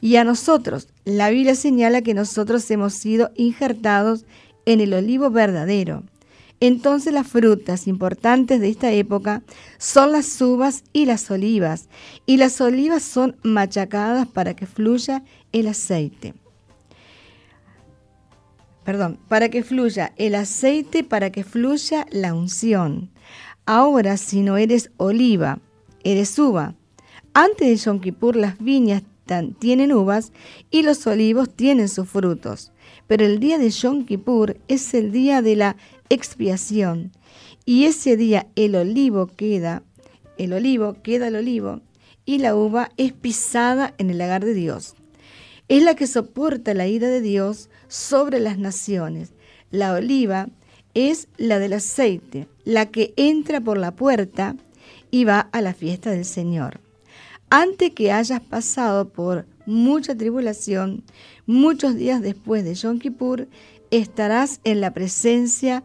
Speaker 4: Y a nosotros, la Biblia señala que nosotros hemos sido injertados en el olivo verdadero. Entonces las frutas importantes de esta época son las uvas y las olivas, y las olivas son machacadas para que fluya el aceite. Perdón, para que fluya el aceite, para que fluya la unción. Ahora, si no eres oliva, eres uva. Antes de Yom Kippur las viñas tienen uvas y los olivos tienen sus frutos. Pero el día de Yom Kippur es el día de la expiación. Y ese día el olivo queda, el olivo queda el olivo, y la uva es pisada en el lagar de Dios. Es la que soporta la ira de Dios sobre las naciones. La oliva es la del aceite, la que entra por la puerta y va a la fiesta del Señor. Antes que hayas pasado por mucha tribulación, muchos días después de Yom Kippur, estarás en la presencia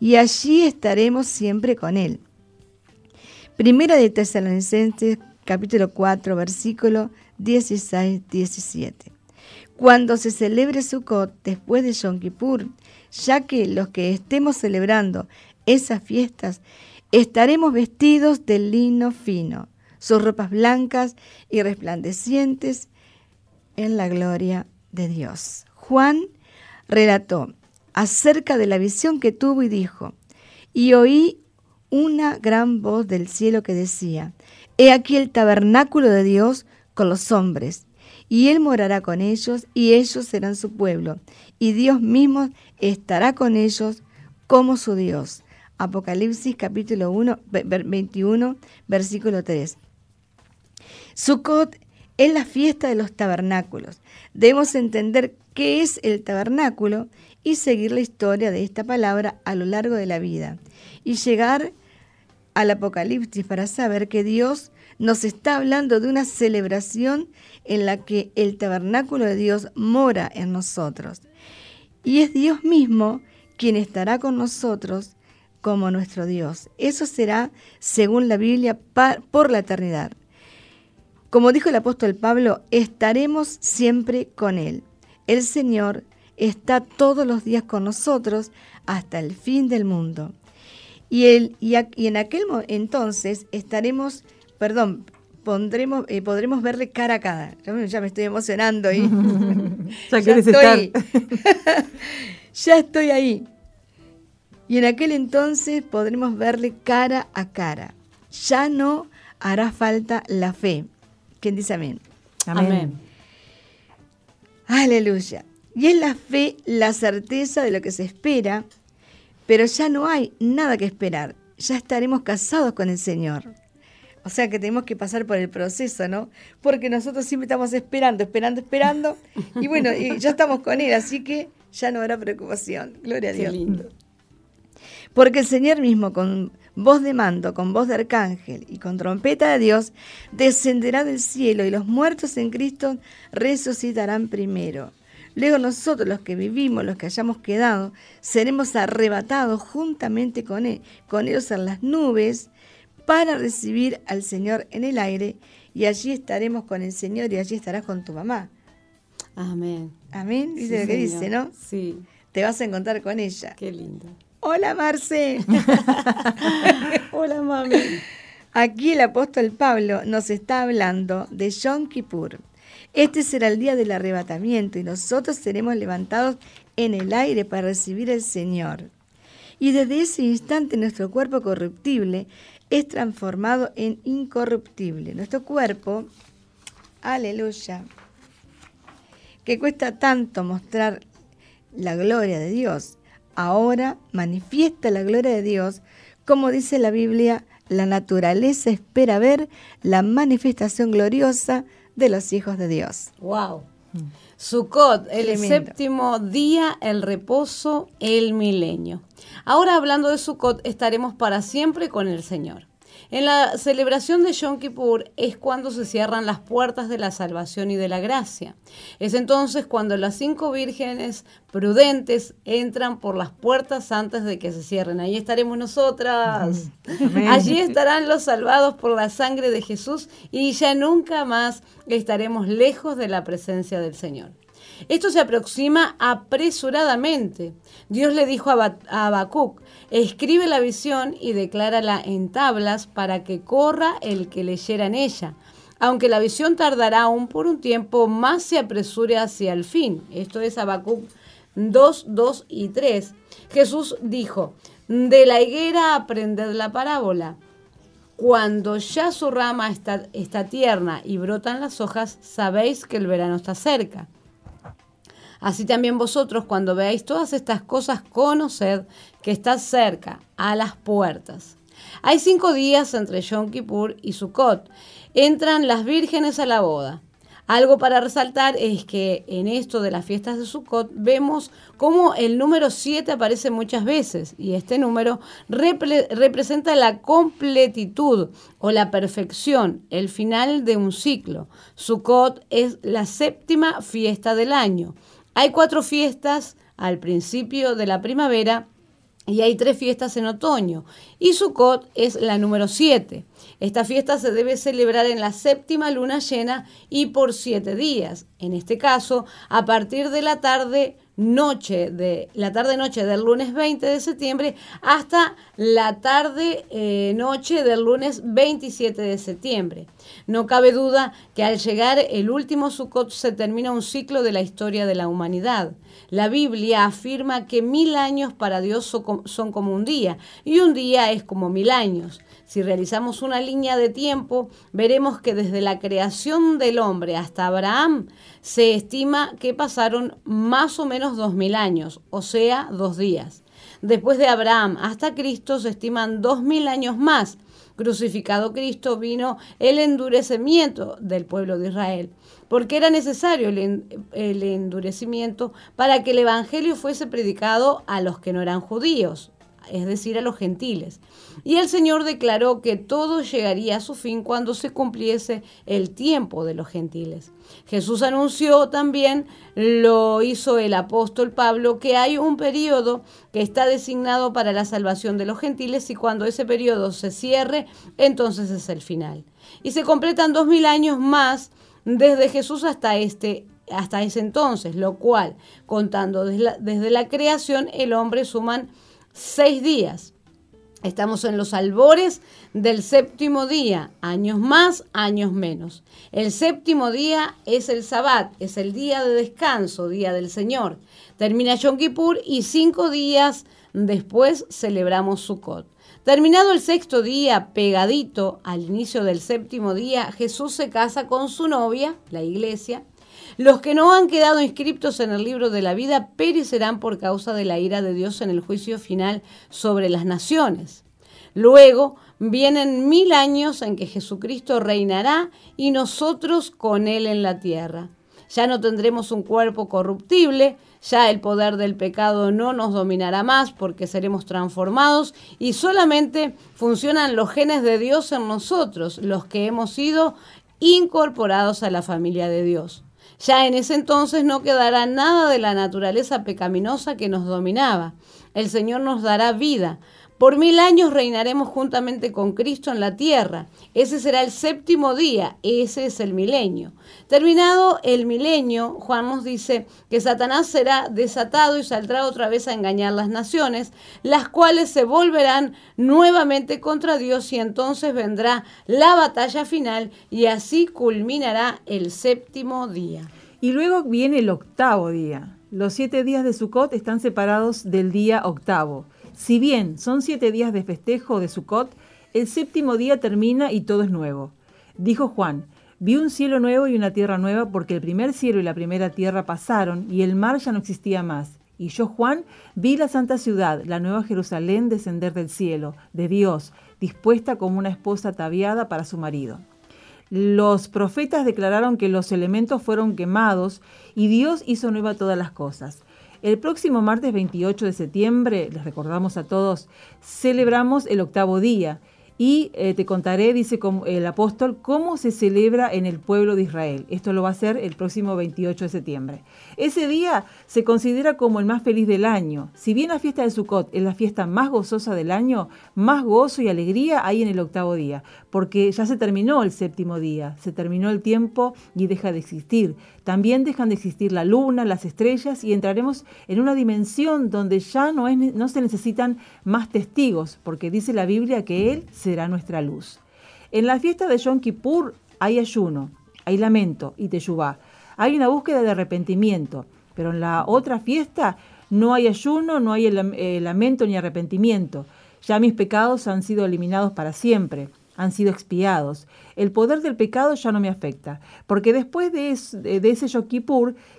Speaker 4: y allí estaremos siempre con Él. Primera de Tesalonicenses capítulo 4 versículo 16-17. Cuando se celebre Sukkot después de Yom Kippur, ya que los que estemos celebrando esas fiestas estaremos vestidos de lino fino, sus ropas blancas y resplandecientes en la gloria de Dios. Juan relató acerca de la visión que tuvo y dijo, y oí una gran voz del cielo que decía, He aquí el tabernáculo de Dios con los hombres, y Él morará con ellos, y ellos serán su pueblo, y Dios mismo estará con ellos como su Dios. Apocalipsis capítulo 1, 21, versículo 3. Sukkot es la fiesta de los tabernáculos. Debemos entender qué es el tabernáculo y seguir la historia de esta palabra a lo largo de la vida y llegar al Apocalipsis para saber que Dios nos está hablando de una celebración en la que el tabernáculo de Dios mora en nosotros. Y es Dios mismo quien estará con nosotros como nuestro Dios. Eso será, según la Biblia, por la eternidad. Como dijo el apóstol Pablo, estaremos siempre con Él. El Señor está todos los días con nosotros hasta el fin del mundo. Y, él, y, en aquel entonces estaremos, perdón, pondremos, eh, podremos verle cara a cara. Ya, me estoy emocionando ahí.
Speaker 1: ya, ya estoy,
Speaker 4: ya estoy ahí. Y en aquel entonces podremos verle cara a cara. Ya no hará falta la fe. ¿Quién dice amén?
Speaker 3: Amén.
Speaker 4: Aleluya. Y es la fe la certeza de lo que se espera, pero ya no hay nada que esperar. Ya estaremos casados con el Señor. O sea que tenemos que pasar por el proceso, ¿no? Porque nosotros siempre estamos esperando, esperando, esperando. Y bueno, y ya estamos con Él, así que ya no habrá preocupación. Gloria a Dios.
Speaker 3: lindo.
Speaker 4: Porque el Señor mismo, con voz de mando, con voz de arcángel y con trompeta de Dios, descenderá del cielo y los muertos en Cristo resucitarán primero. Luego nosotros, los que vivimos, los que hayamos quedado, seremos arrebatados juntamente con, él, con ellos en las nubes para recibir al Señor en el aire y allí estaremos con el Señor y allí estarás con tu mamá.
Speaker 3: Amén.
Speaker 4: Amén. ¿Dice lo que dice, no?
Speaker 3: Sí.
Speaker 4: Te vas a encontrar con ella.
Speaker 3: Qué lindo.
Speaker 4: Hola Marce.
Speaker 3: Hola mami.
Speaker 4: Aquí el apóstol Pablo nos está hablando de Yom Kippur. Este será el día del arrebatamiento y nosotros seremos levantados en el aire para recibir al Señor. Y desde ese instante nuestro cuerpo corruptible es transformado en incorruptible. Nuestro cuerpo, aleluya, que cuesta tanto mostrar la gloria de Dios, ahora manifiesta la gloria de Dios, como dice la Biblia, la naturaleza espera ver la manifestación gloriosa de los hijos de Dios.
Speaker 3: Wow. Sukkot, el séptimo día, el reposo, el milenio. Ahora hablando de Sukkot, estaremos para siempre con el Señor. En la celebración de Yom Kippur es cuando se cierran las puertas de la salvación y de la gracia. Es entonces cuando las cinco vírgenes prudentes entran por las puertas antes de que se cierren. Ahí estaremos nosotras. Allí estarán los salvados por la sangre de Jesús y ya nunca más estaremos lejos de la presencia del Señor. Esto se aproxima apresuradamente. Dios le dijo a Habacuc, escribe la visión y declárala en tablas para que corra el que leyera en ella. Aunque la visión tardará aún por un tiempo, más se apresure hacia el fin. Esto es Habacuc 2, 2 y 3. Jesús dijo, De la higuera aprended la parábola. Cuando ya su rama está, está tierna y brotan las hojas, sabéis que el verano está cerca. Así también vosotros, cuando veáis todas estas cosas, conoced que está cerca, a las puertas. Hay cinco días entre Yom Kippur y Sukkot. Entran las vírgenes a la boda. Algo para resaltar es que en esto de las fiestas de Sukkot vemos cómo el número 7 aparece muchas veces y este número representa la completitud o la perfección, el final de un ciclo. Sukkot es la séptima fiesta del año. Hay cuatro fiestas al principio de la primavera y hay tres fiestas en otoño. Y Sukkot es la número siete. Esta fiesta se debe celebrar en la séptima luna llena y por siete días. En este caso, a partir de la tarde noche de la tarde noche del lunes 20 de septiembre hasta la tarde eh, noche del lunes 27 de septiembre. No cabe duda que al llegar el último Sukkot se termina un ciclo de la historia de la humanidad. La Biblia afirma que mil años para Dios son como un día y un día es como mil años. Si realizamos una línea de tiempo, veremos que desde la creación del hombre hasta Abraham se estima que pasaron más o menos dos mil años, o sea, dos días. Después de Abraham hasta Cristo se estiman dos mil años más. Crucificado Cristo vino el endurecimiento del pueblo de Israel, porque era necesario el endurecimiento para que el Evangelio fuese predicado a los que no eran judíos, es decir, a los gentiles. Y el Señor declaró que todo llegaría a su fin cuando se cumpliese el tiempo de los gentiles. Jesús anunció también, lo hizo el apóstol Pablo, que hay un periodo que está designado para la salvación de los gentiles y cuando ese periodo se cierre, entonces es el final. Y se completan dos mil años más desde Jesús hasta este hasta ese entonces, lo cual, contando desde la, desde la creación, el hombre suman seis días. Estamos en los albores del séptimo día, años más, años menos. El séptimo día es el Sabbat, es el día de descanso, día del Señor. Termina Yom Kippur y cinco días después celebramos Sukkot. Terminado el sexto día, pegadito al inicio del séptimo día, Jesús se casa con su novia, la iglesia, los que no han quedado inscriptos en el libro de la vida perecerán por causa de la ira de Dios en el juicio final sobre las naciones. Luego vienen mil años en que Jesucristo reinará y nosotros con Él en la tierra. Ya no tendremos un cuerpo corruptible, ya el poder del pecado no nos dominará más porque seremos transformados y solamente funcionan los genes de Dios en nosotros, los que hemos sido incorporados a la familia de Dios. Ya en ese entonces no quedará nada de la naturaleza pecaminosa que nos dominaba. El Señor nos dará vida. Por mil años reinaremos juntamente con Cristo en la tierra. Ese será el séptimo día, ese es el milenio. Terminado el milenio, Juan nos dice que Satanás será desatado y saldrá otra vez a engañar las naciones, las cuales se volverán nuevamente contra Dios y entonces vendrá la batalla final y así culminará el séptimo día.
Speaker 1: Y luego viene el octavo día. Los siete días de Sukkot están separados del día octavo. Si bien son siete días de festejo de Sukkot, el séptimo día termina y todo es nuevo. Dijo Juan, vi un cielo nuevo y una tierra nueva porque el primer cielo y la primera tierra pasaron y el mar ya no existía más. Y yo, Juan, vi la santa ciudad, la nueva Jerusalén, descender del cielo, de Dios, dispuesta como una esposa ataviada para su marido. Los profetas declararon que los elementos fueron quemados y Dios hizo nueva todas las cosas. El próximo martes 28 de septiembre, les recordamos a todos, celebramos el octavo día y eh, te contaré, dice el apóstol, cómo se celebra en el pueblo de Israel. Esto lo va a hacer el próximo 28 de septiembre. Ese día se considera como el más feliz del año. Si bien la fiesta de Sukkot es la fiesta más gozosa del año, más gozo y alegría hay en el octavo día, porque ya se terminó el séptimo día, se terminó el tiempo y deja de existir. También dejan de existir la luna, las estrellas y entraremos en una dimensión donde ya no, se necesitan más testigos, porque dice la Biblia que Él será nuestra luz. En la fiesta de Yom Kippur hay ayuno, hay lamento y teyubá. Hay una búsqueda de arrepentimiento, pero en la otra fiesta No hay ayuno, no hay lamento ni arrepentimiento. Ya mis pecados han sido eliminados para siempre han sido expiados. El poder del pecado ya no me afecta, porque después de, ese Yom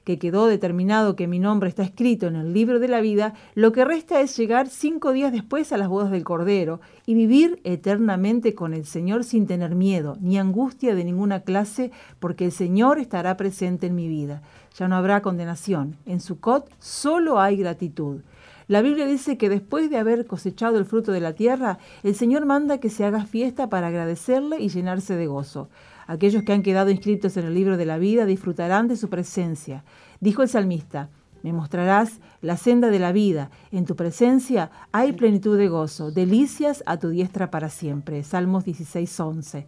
Speaker 1: que quedó determinado que mi nombre está escrito en el libro de la vida, lo que resta es llegar cinco días después a las bodas del Cordero y vivir eternamente con el Señor sin tener miedo ni angustia de ninguna clase, porque el Señor estará presente en mi vida. Ya no habrá condenación. En Sukkot solo hay gratitud. La Biblia dice que después de haber cosechado el fruto de la tierra, el Señor manda que se haga fiesta para agradecerle y llenarse de gozo. Aquellos que han quedado inscritos en el libro de la vida disfrutarán de su presencia. Dijo el salmista, me mostrarás la senda de la vida. En tu presencia hay plenitud de gozo, delicias a tu diestra para siempre. Salmos 16:11.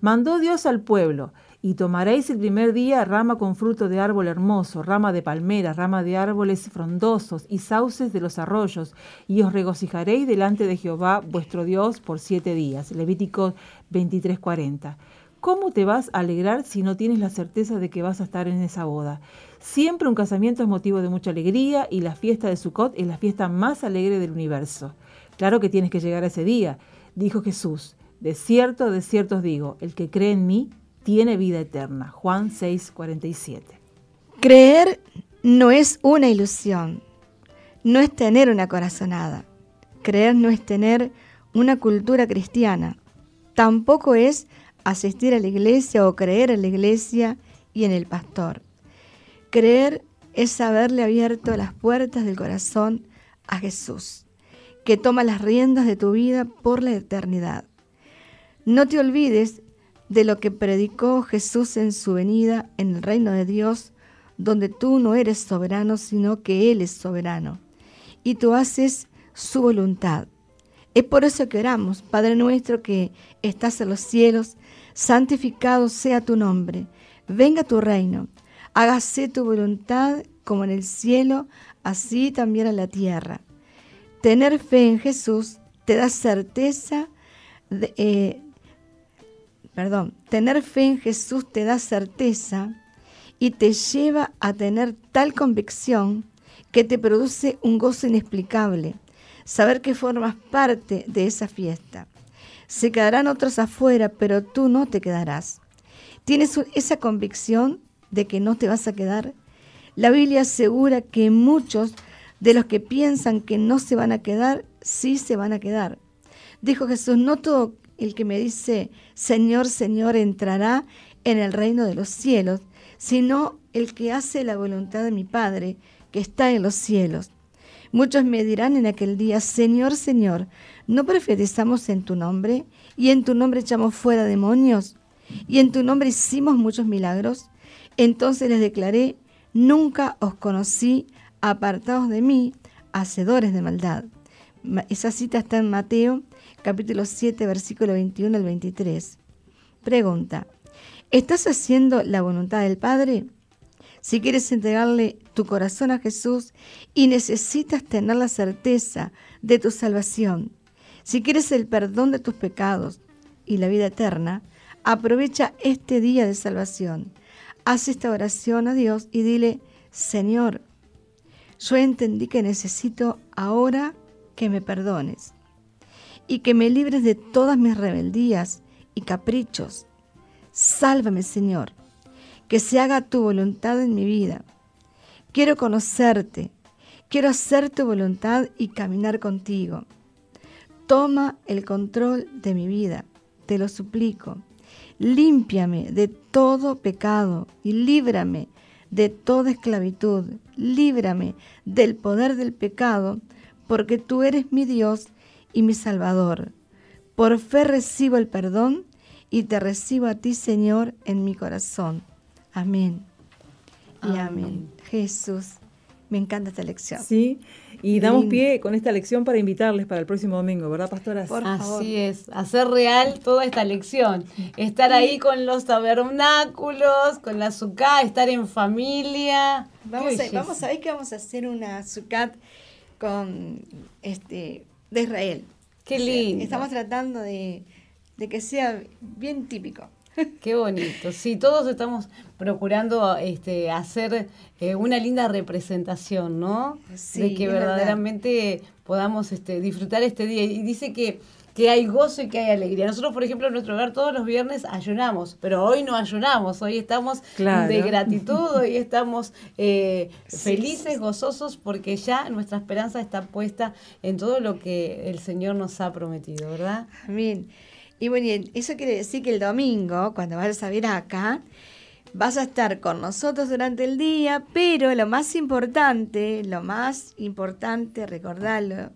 Speaker 1: Mandó Dios al pueblo y tomaréis el primer día rama con fruto de árbol hermoso, rama de palmera, rama de árboles frondosos y sauces de los arroyos, y os regocijaréis delante de Jehová vuestro Dios por siete días. Levítico 23:40. ¿Cómo te vas a alegrar si no tienes la certeza de que vas a estar en esa boda? Siempre un casamiento es motivo de mucha alegría y la fiesta de Sukkot es la fiesta más alegre del universo. Claro que tienes que llegar a ese día, dijo Jesús. De cierto, de cierto os digo, el que cree en mí, tiene vida eterna. Juan 6, 47.
Speaker 4: Creer no es una ilusión, no es tener una corazonada. Creer no es tener una cultura cristiana. Tampoco es asistir a la iglesia o creer en la iglesia y en el pastor. Creer es haberle abierto las puertas del corazón a Jesús, que toma las riendas de tu vida por la eternidad. No te olvides de lo que predicó Jesús en su venida en el reino de Dios, donde tú no eres soberano, sino que Él es soberano, y tú haces su voluntad. Es por eso que oramos, Padre nuestro que estás en los cielos, santificado sea tu nombre, venga tu reino, hágase tu voluntad como en el cielo, así también en la tierra. Tener fe en Jesús te da certeza de, eh, perdón, tener fe en Jesús te da certeza y te lleva a tener tal convicción que te produce un gozo inexplicable, saber que formas parte de esa fiesta. Se quedarán otros afuera, pero tú no te quedarás. ¿Tienes esa convicción de que no te vas a quedar? La Biblia asegura que muchos de los que piensan que no se van a quedar, sí se van a quedar. Dijo Jesús, no todo el que me dice, Señor, Señor, entrará en el reino de los cielos, sino el que hace la voluntad de mi Padre, que está en los cielos. Muchos me dirán en aquel día, Señor, Señor, ¿no profetizamos en tu nombre? ¿Y en tu nombre echamos fuera demonios? ¿Y en tu nombre hicimos muchos milagros? Entonces les declaré, nunca os conocí, apartados de mí, hacedores de maldad. Esa cita está en Mateo capítulo 7, versículo 21 al 23. Pregunta, ¿estás haciendo la voluntad del Padre? Si quieres entregarle tu corazón a Jesús y necesitas tener la certeza de tu salvación, si quieres el perdón de tus pecados y la vida eterna, aprovecha este día de salvación. Haz esta oración a Dios y dile, Señor, yo entendí que necesito ahora que me perdones y que me libres de todas mis rebeldías y caprichos. Sálvame, Señor, que se haga tu voluntad en mi vida. Quiero conocerte, quiero hacer tu voluntad y caminar contigo. Toma el control de mi vida, te lo suplico. Límpiame de todo pecado y líbrame de toda esclavitud. Líbrame del poder del pecado, porque tú eres mi Dios y mi Salvador. Por fe recibo el perdón y te recibo a ti, Señor, en mi corazón. Amén. Y amén. Jesús, me encanta esta lección.
Speaker 1: Sí, y damos pie con esta lección para invitarles para el próximo domingo, ¿verdad, pastora?
Speaker 3: Por Así es, hacer real toda esta lección. Estar ahí con los tabernáculos, con la azúcar, estar en familia.
Speaker 4: Vamos a, vamos a ver que vamos a hacer una azúcar con este de Israel.
Speaker 3: Qué lindo.
Speaker 4: estamos tratando de, que sea bien típico.
Speaker 3: Qué bonito. Sí, todos estamos procurando este, hacer eh, una linda representación, ¿no?
Speaker 4: Sí,
Speaker 3: de que verdaderamente podamos este, disfrutar este día. Y dice que, que hay gozo y que hay alegría. Nosotros, por ejemplo, en nuestro hogar todos los viernes ayunamos, pero hoy no ayunamos, hoy estamos
Speaker 1: Claro.
Speaker 3: de gratitud, hoy estamos eh,
Speaker 4: Sí,
Speaker 3: felices, gozosos, porque ya nuestra esperanza está puesta en todo lo que el Señor nos ha prometido, ¿verdad?
Speaker 4: Amén. Y bueno, eso quiere decir que el domingo, cuando vayas a ver acá, vas a estar con nosotros durante el día, pero lo más importante, lo más importante, recordarlo,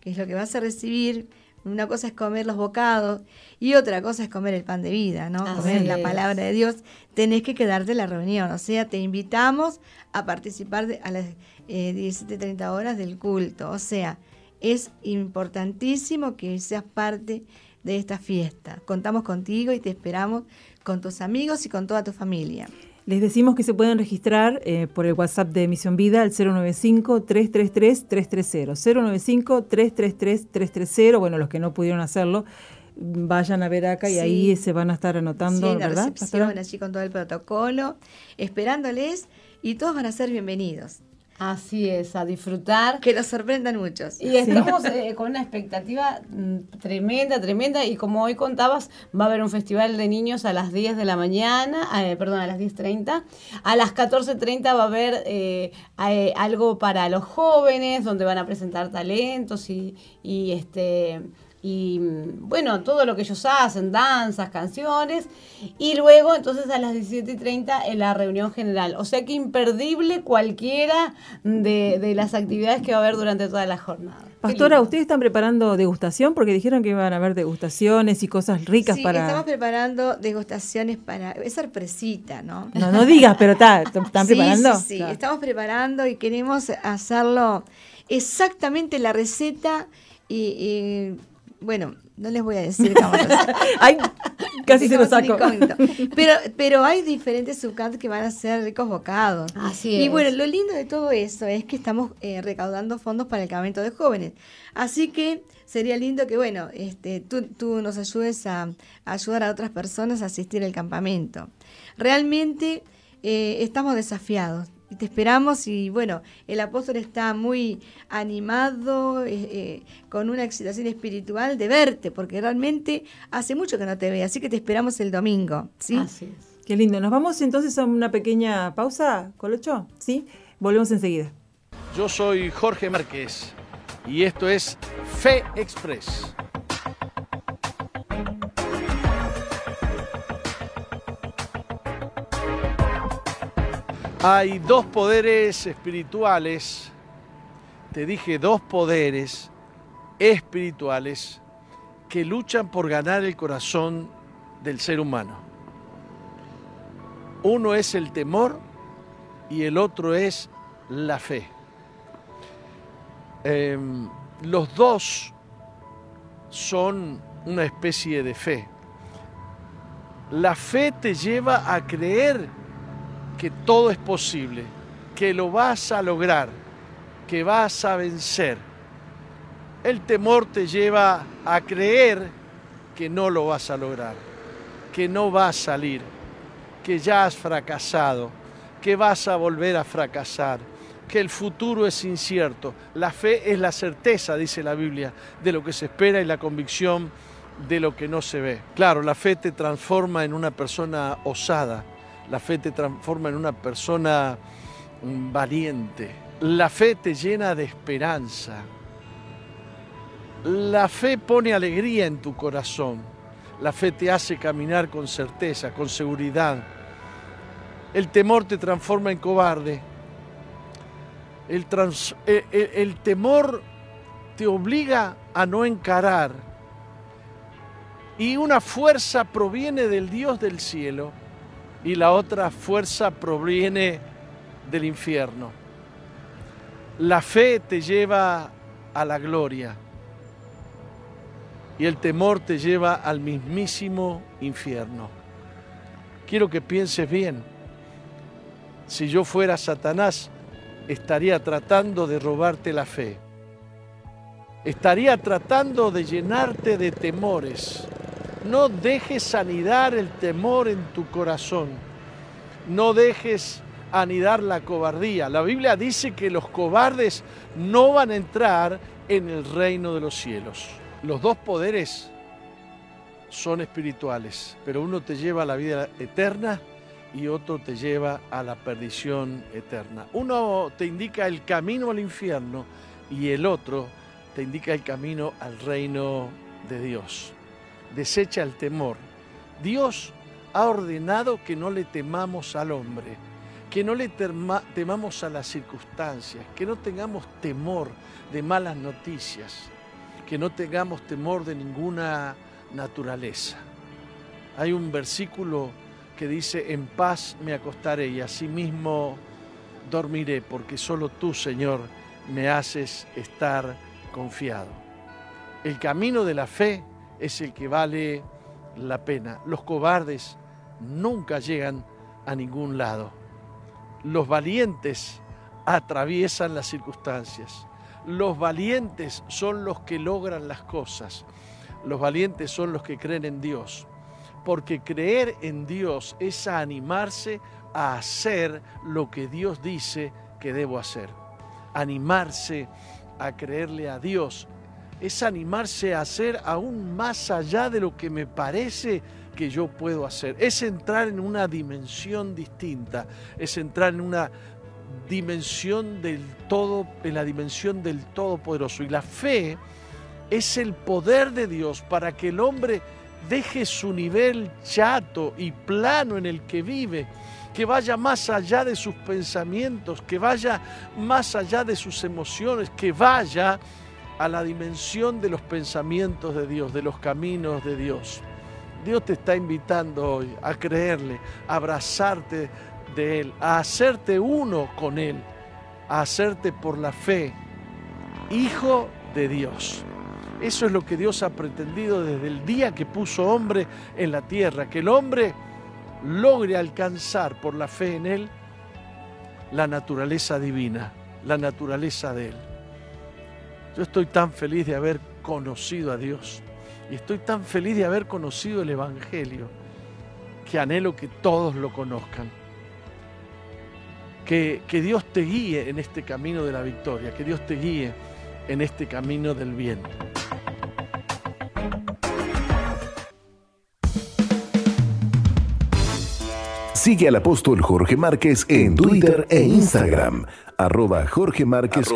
Speaker 4: que es lo que vas a recibir. Una cosa es comer los bocados y otra cosa es comer el pan de vida, ¿no?
Speaker 3: Así
Speaker 4: comer la palabra de Dios. Tenés que quedarte en la reunión, o sea, te invitamos a participar de- a las eh, 17.30 horas del culto. O sea, es importantísimo que seas parte de esta fiesta. Contamos contigo y te esperamos con tus amigos y con toda tu familia.
Speaker 1: Les decimos que se pueden registrar eh, por el WhatsApp de Misión Vida al 095-333-330. 095-333-330. Bueno, los que no pudieron hacerlo, vayan a ver acá y
Speaker 4: Sí.
Speaker 1: ahí se van a estar anotando,
Speaker 4: Sí, en la
Speaker 1: ¿verdad?
Speaker 4: recepción, allí con todo el protocolo, esperándoles y todos van a ser bienvenidos.
Speaker 3: Así es, a disfrutar.
Speaker 4: Que los sorprendan muchos.
Speaker 3: Y estamos eh, con una expectativa mm, tremenda, tremenda. Y como hoy contabas, va a haber un festival de niños a las 10 de la mañana, eh, perdón, a las 10.30. A las 14.30 va a haber eh, eh, algo para los jóvenes, donde van a presentar talentos y, y este y bueno, todo lo que ellos hacen, danzas, canciones, y luego entonces a las 17.30 en la reunión general. O sea que imperdible cualquiera de, de las actividades que va a haber durante toda la jornada.
Speaker 1: Pastora. ¿ustedes están preparando degustación? Porque dijeron que iban a haber degustaciones y cosas ricas
Speaker 4: Sí,
Speaker 1: para...
Speaker 4: estamos preparando degustaciones para... Es sorpresita, ¿no?
Speaker 1: No, no digas, pero está, ¿están
Speaker 4: Sí,
Speaker 1: preparando?
Speaker 4: Sí, sí,
Speaker 1: Claro.
Speaker 4: estamos preparando y queremos hacerlo exactamente la receta y, y, bueno, no les voy a decir.
Speaker 1: Ay, casi se lo saco.
Speaker 4: Pero, pero hay diferentes subcantos que van a ser ricos bocados.
Speaker 3: Así
Speaker 4: Y
Speaker 3: es.
Speaker 4: bueno, lo lindo de todo eso es que estamos eh, recaudando fondos para el campamento de jóvenes. Así que sería lindo que, bueno, este, tú, tú nos ayudes a, a ayudar a otras personas a asistir al campamento. Realmente eh, estamos desafiados. Y te esperamos y bueno, el apóstol está muy animado, eh, eh, con una excitación espiritual de verte, porque realmente hace mucho que no te ve, así que te esperamos el domingo, ¿sí?
Speaker 3: Así es.
Speaker 1: Qué lindo. Nos vamos entonces a una pequeña pausa, Colocho. ¿Sí? Volvemos enseguida.
Speaker 8: Yo soy Jorge Márquez y esto es Fe Express. Hay dos poderes espirituales, te dije dos poderes espirituales que luchan por ganar el corazón del ser humano. Uno es el temor y el otro es la fe. Eh, los dos son una especie de fe. La fe te lleva a creer que todo es posible, que lo vas a lograr, que vas a vencer. El temor te lleva a creer que no lo vas a lograr, que no va a salir, que ya has fracasado, que vas a volver a fracasar, que el futuro es incierto. La fe es la certeza, dice la Biblia, de lo que se espera y la convicción de lo que no se ve. Claro, la fe te transforma en una persona osada, la fe te transforma en una persona mm, valiente, la fe te llena de esperanza, la fe pone alegría en tu corazón, la fe te hace caminar con certeza, con seguridad. El temor te transforma en cobarde. El, el- el temor te obliga a no encarar. Y una fuerza proviene del Dios del cielo y la otra fuerza proviene del infierno. La fe te lleva a la gloria y el temor te lleva al mismísimo infierno. Quiero que pienses bien. Si yo fuera Satanás, estaría tratando de robarte la fe. Estaría tratando de llenarte de temores, No dejes anidar el temor en tu corazón. No dejes anidar la cobardía. La Biblia dice que los cobardes no van a entrar en el reino de los cielos. Los dos poderes son espirituales, pero uno te lleva a la vida eterna y otro te lleva a la perdición eterna. Uno te indica el camino al infierno y el otro te indica el camino al reino de Dios. Desecha el temor. Dios ha ordenado que no le temamos al hombre, que no le temamos a las circunstancias, que no tengamos temor de malas noticias, que no tengamos temor de ninguna naturaleza. Hay un versículo que dice, en paz me acostaré y asimismo dormiré, porque solo tú, Señor, me haces estar confiado. El camino de la fe es el que vale la pena. Los cobardes nunca llegan a ningún lado. Los valientes atraviesan las circunstancias. Los valientes son los que logran las cosas. Los valientes son los que creen en Dios porque creer en Dios es animarse a hacer lo que Dios dice que debo hacer. Animarse a creerle a Dios es animarse a hacer aún más allá de lo que me parece que yo puedo hacer. Es entrar en una dimensión distinta, es entrar en una dimensión del todo, en la dimensión del todopoderoso. Y la fe es el poder de Dios para que el hombre deje su nivel chato y plano en el que vive, que vaya más allá de sus pensamientos, que vaya más allá de sus emociones, que vaya a la dimensión de los pensamientos de Dios, de los caminos de Dios. Dios te está invitando hoy a creerle, a abrazarte de Él, a hacerte uno con Él, a hacerte por la fe, hijo de Dios. Eso es lo que Dios ha pretendido desde el día que puso hombre en la tierra, que el hombre logre alcanzar por la fe en Él la naturaleza divina, la naturaleza de Él. Yo estoy tan feliz de haber conocido a Dios y estoy tan feliz de haber conocido el Evangelio que anhelo que todos lo conozcan. Que, que Dios te guíe en este camino de la victoria, que Dios te guíe en este camino del bien.
Speaker 5: Sigue al apóstol Jorge Márquez en Twitter e Instagram, arroba Jorge Márquez,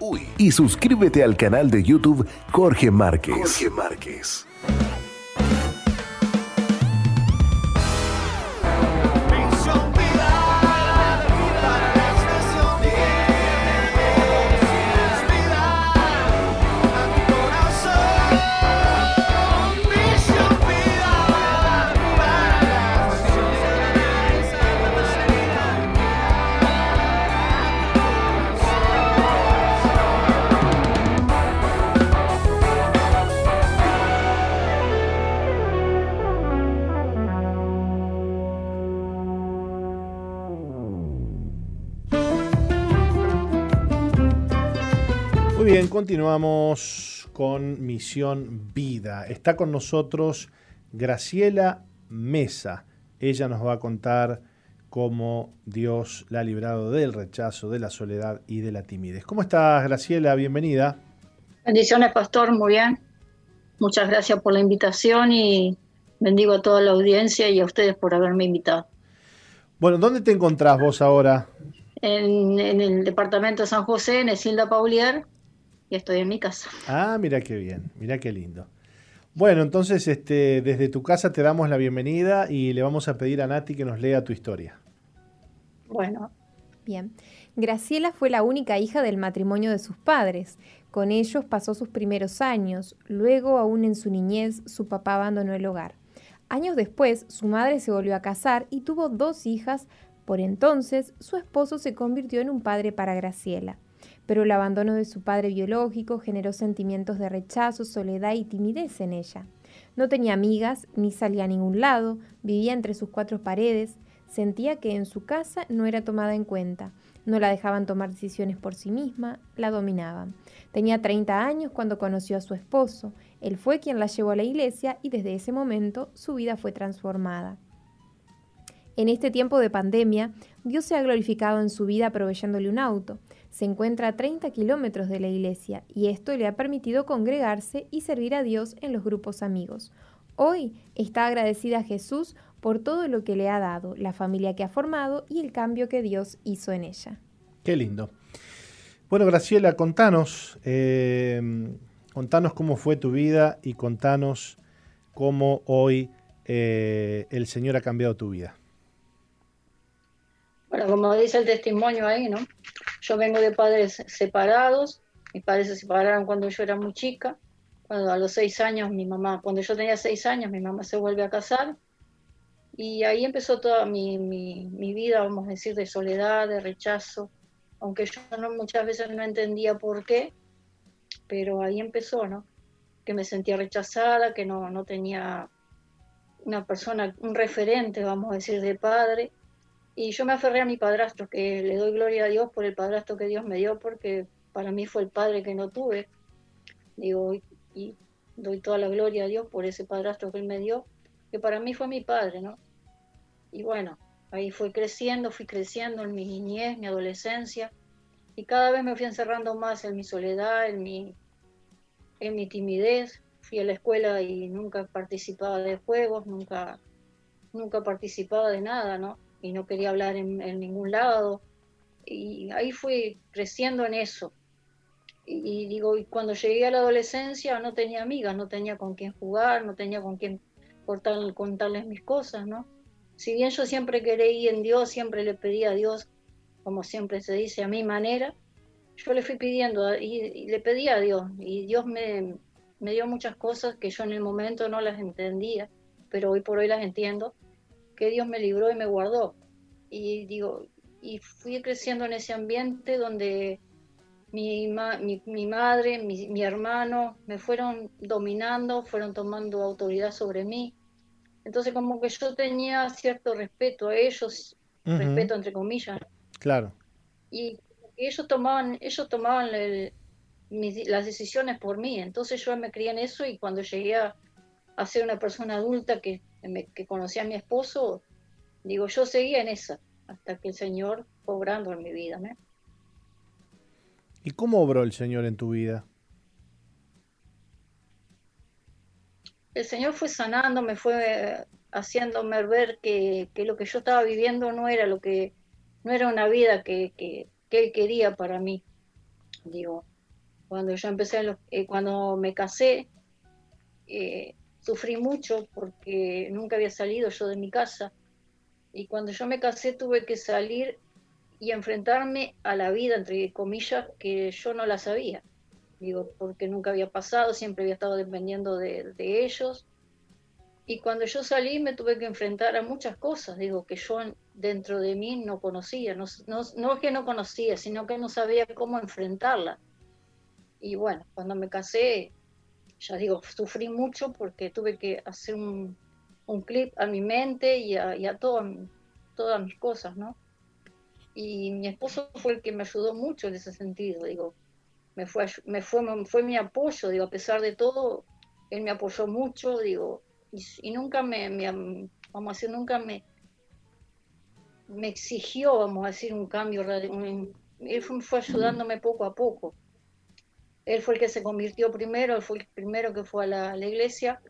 Speaker 5: Uy. Y suscríbete al canal de YouTube Jorge Márquez. Jorge Márquez.
Speaker 9: Continuamos con Misión Vida. Está con nosotros Graciela Mesa. Ella nos va a contar cómo Dios la ha librado del rechazo, de la soledad y de la timidez. ¿Cómo estás, Graciela? Bienvenida.
Speaker 10: Bendiciones, pastor. Muy bien. Muchas gracias por la invitación y bendigo a toda la audiencia y a ustedes por haberme invitado.
Speaker 9: Bueno, ¿dónde te encontrás vos ahora?
Speaker 10: En, en el departamento de San José, en Esilda Paulier, y estoy en mi casa.
Speaker 9: Ah, mira qué bien, mira qué lindo. Bueno, entonces este, desde tu casa te damos la bienvenida y le vamos a pedir a Nati que nos lea tu historia.
Speaker 10: Bueno.
Speaker 11: Bien. Graciela fue la única hija del matrimonio de sus padres. Con ellos pasó sus primeros años. Luego, aún en su niñez, su papá abandonó el hogar. Años después, su madre se volvió a casar y tuvo dos hijas. Por entonces, su esposo se convirtió en un padre para Graciela pero el abandono de su padre biológico generó sentimientos de rechazo, soledad y timidez en ella. No tenía amigas, ni salía a ningún lado, vivía entre sus cuatro paredes, sentía que en su casa no era tomada en cuenta, no la dejaban tomar decisiones por sí misma, la dominaban. Tenía 30 años cuando conoció a su esposo, Él fue quien la llevó a la iglesia y desde ese momento su vida fue transformada. En este tiempo de pandemia, Dios se ha glorificado en su vida proveyéndole un auto. Se encuentra a 30 kilómetros de la iglesia y esto le ha permitido congregarse y servir a Dios en los grupos amigos. Hoy está agradecida a Jesús por todo lo que le ha dado, la familia que ha formado y el cambio que Dios hizo en ella.
Speaker 9: Qué lindo. Bueno, Graciela, contanos, eh, contanos cómo fue tu vida y contanos cómo hoy eh, el Señor ha cambiado tu vida.
Speaker 10: Bueno, como dice el testimonio ahí, ¿no? Yo vengo de padres separados, mis padres se separaron cuando yo era muy chica, cuando a los seis años mi mamá, cuando yo tenía seis años mi mamá se vuelve a casar y ahí empezó toda mi, mi, vida, vamos a decir, de soledad, de rechazo, aunque yo no, muchas veces no entendía por qué, pero ahí empezó, ¿no? Que me sentía rechazada, que no, no tenía una persona, un referente, vamos a decir, de padre, y yo me aferré a mi padrastro, que le doy gloria a Dios por el padrastro que Dios me dio, porque para mí fue el padre que no tuve. Digo, y, doy toda la gloria a Dios por ese padrastro que él me dio, que para mí fue mi padre, ¿no? Y bueno, ahí fui creciendo, fui creciendo en mi niñez, mi adolescencia, y cada vez me fui encerrando más en mi soledad, en mi, en mi timidez. Fui a la escuela y nunca participaba de juegos, nunca, nunca participaba de nada, ¿no? Y no quería hablar en, ningún lado. Y ahí fui creciendo en eso. Y, digo, y cuando llegué a la adolescencia no tenía amigas, no tenía con quién jugar, no tenía con quién cortar, contarles mis cosas, ¿no? Si bien yo siempre creí en Dios, siempre le pedí a Dios, como siempre se dice, a mi manera, yo le fui pidiendo y, le pedí a Dios y Dios me, me dio muchas cosas que yo en el momento no las entendía, pero hoy por hoy las entiendo que Dios me libró y me guardó. Y digo, y fui creciendo en ese ambiente donde mi, mi, madre, mi, hermano me fueron dominando, fueron tomando autoridad sobre mí. Entonces como que yo tenía cierto respeto a ellos, respeto entre comillas.
Speaker 9: Claro.
Speaker 10: Y ellos tomaban, ellos tomaban las decisiones por mí. Entonces yo me crié en eso y cuando llegué a, a ser una persona adulta que que conocí a mi esposo, digo, yo seguía en esa, hasta que el Señor fue obrando en mi vida.
Speaker 9: ¿Y cómo obró el Señor en tu vida?
Speaker 10: El Señor fue sanando, me fue haciéndome ver que, lo que yo estaba viviendo no era lo que, no era una vida que, que, Él quería para mí. Digo, cuando yo empecé, eh, cuando me casé, eh, sufrí mucho porque nunca había salido yo de mi casa. Y cuando yo me casé tuve que salir y enfrentarme a la vida, entre comillas, que yo no la sabía. Digo, porque nunca había pasado, siempre había estado dependiendo de, ellos. Y cuando yo salí me tuve que enfrentar a muchas cosas, digo, que yo dentro de mí no conocía. No, no, no es que no conocía, sino que no sabía cómo enfrentarla. Y bueno, cuando me casé ya digo, sufrí mucho porque tuve que hacer un, clip a mi mente y a, todas mis cosas, ¿no? Y mi esposo fue el que me ayudó mucho en ese sentido, digo, me fue, me fue, fue mi apoyo, digo, a pesar de todo, él me apoyó mucho, digo, y, nunca me, vamos a decir, nunca me, me exigió, vamos a decir, un cambio, él fue ayudándome poco a poco él fue el que se convirtió primero, fue el primero que fue a la, iglesia,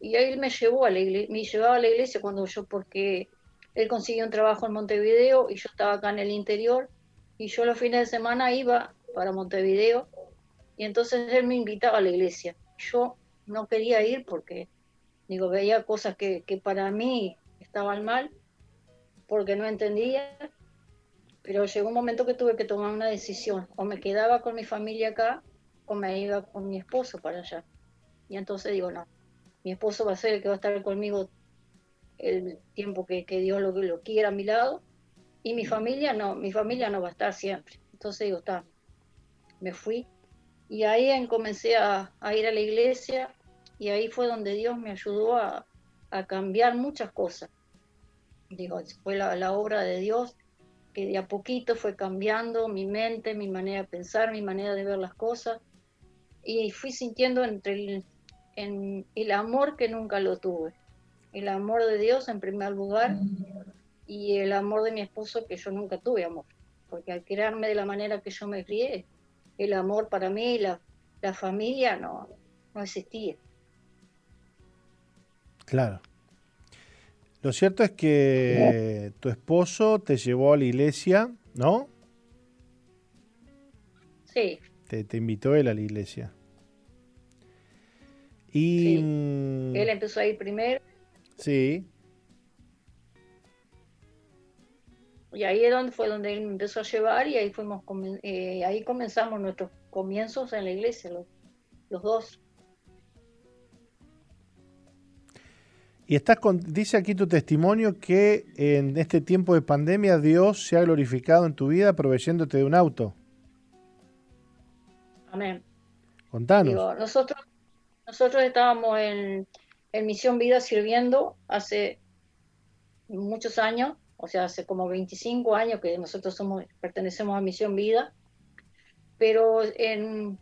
Speaker 10: y él me llevó a la iglesia, me llevaba a la iglesia cuando yo, porque él consiguió un trabajo en Montevideo y yo estaba acá en el interior, y yo los fines de semana iba para Montevideo, y entonces él me invitaba a la iglesia. Yo no quería ir porque, digo, veía cosas que, que para mí estaban mal, porque no entendía, pero llegó un momento que tuve que tomar una decisión, o me quedaba con mi familia acá, me iba con mi esposo para allá. Y entonces digo, no, mi esposo va a ser el que va a estar conmigo el tiempo que, Dios lo, lo quiera a mi lado, y mi familia no, mi familia no va a estar siempre. Entonces digo, está, me fui. Y ahí comencé a, ir a la iglesia y ahí fue donde Dios me ayudó a, cambiar muchas cosas. Digo, fue la, la, obra de Dios que de a poquito fue cambiando mi mente, mi manera de pensar, mi manera de ver las cosas y fui sintiendo entre en el amor que nunca lo tuve. El amor de Dios en primer lugar y el amor de mi esposo que yo nunca tuve amor. Porque al criarme de la manera que yo me crié, el amor para mí, la, la familia no, no existía.
Speaker 9: Claro. Lo cierto es que tu esposo te llevó a la iglesia, ¿no?
Speaker 10: Sí.
Speaker 9: Te, te invitó él a la iglesia. Y. mm,
Speaker 10: Él empezó a ir primero
Speaker 9: Sí.
Speaker 10: y ahí es donde fue donde él me empezó a llevar y ahí fuimos eh, ahí comenzamos nuestros comienzos en la iglesia los, los dos.
Speaker 9: Y estás con, dice aquí tu testimonio que en este tiempo de pandemia Dios se ha glorificado en tu vida proveyéndote de un auto.
Speaker 10: Amén.
Speaker 9: Contanos.
Speaker 10: Digo, nosotros, nosotros estábamos en, Misión Vida sirviendo hace muchos años, o sea, hace como 25 años que nosotros somos, pertenecemos a Misión Vida, pero en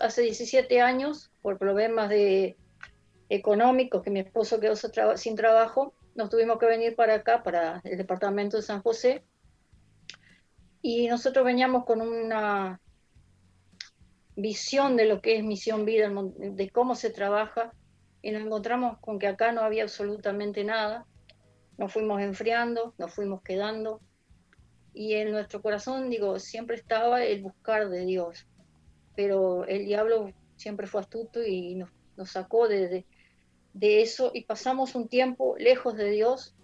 Speaker 10: hace 17 años, por problemas económicos, que mi esposo quedó sin trabajo, nos tuvimos que venir para acá, para el departamento de San José, y nosotros veníamos con una visión de lo que es Misión Vida, de cómo se trabaja, y nos encontramos con que acá no había absolutamente nada. Nos fuimos enfriando, nos fuimos quedando, y en nuestro corazón, digo, siempre estaba el buscar de Dios, pero el diablo siempre fue astuto y nos, nos sacó de, de, de eso y pasamos un tiempo lejos de Dios,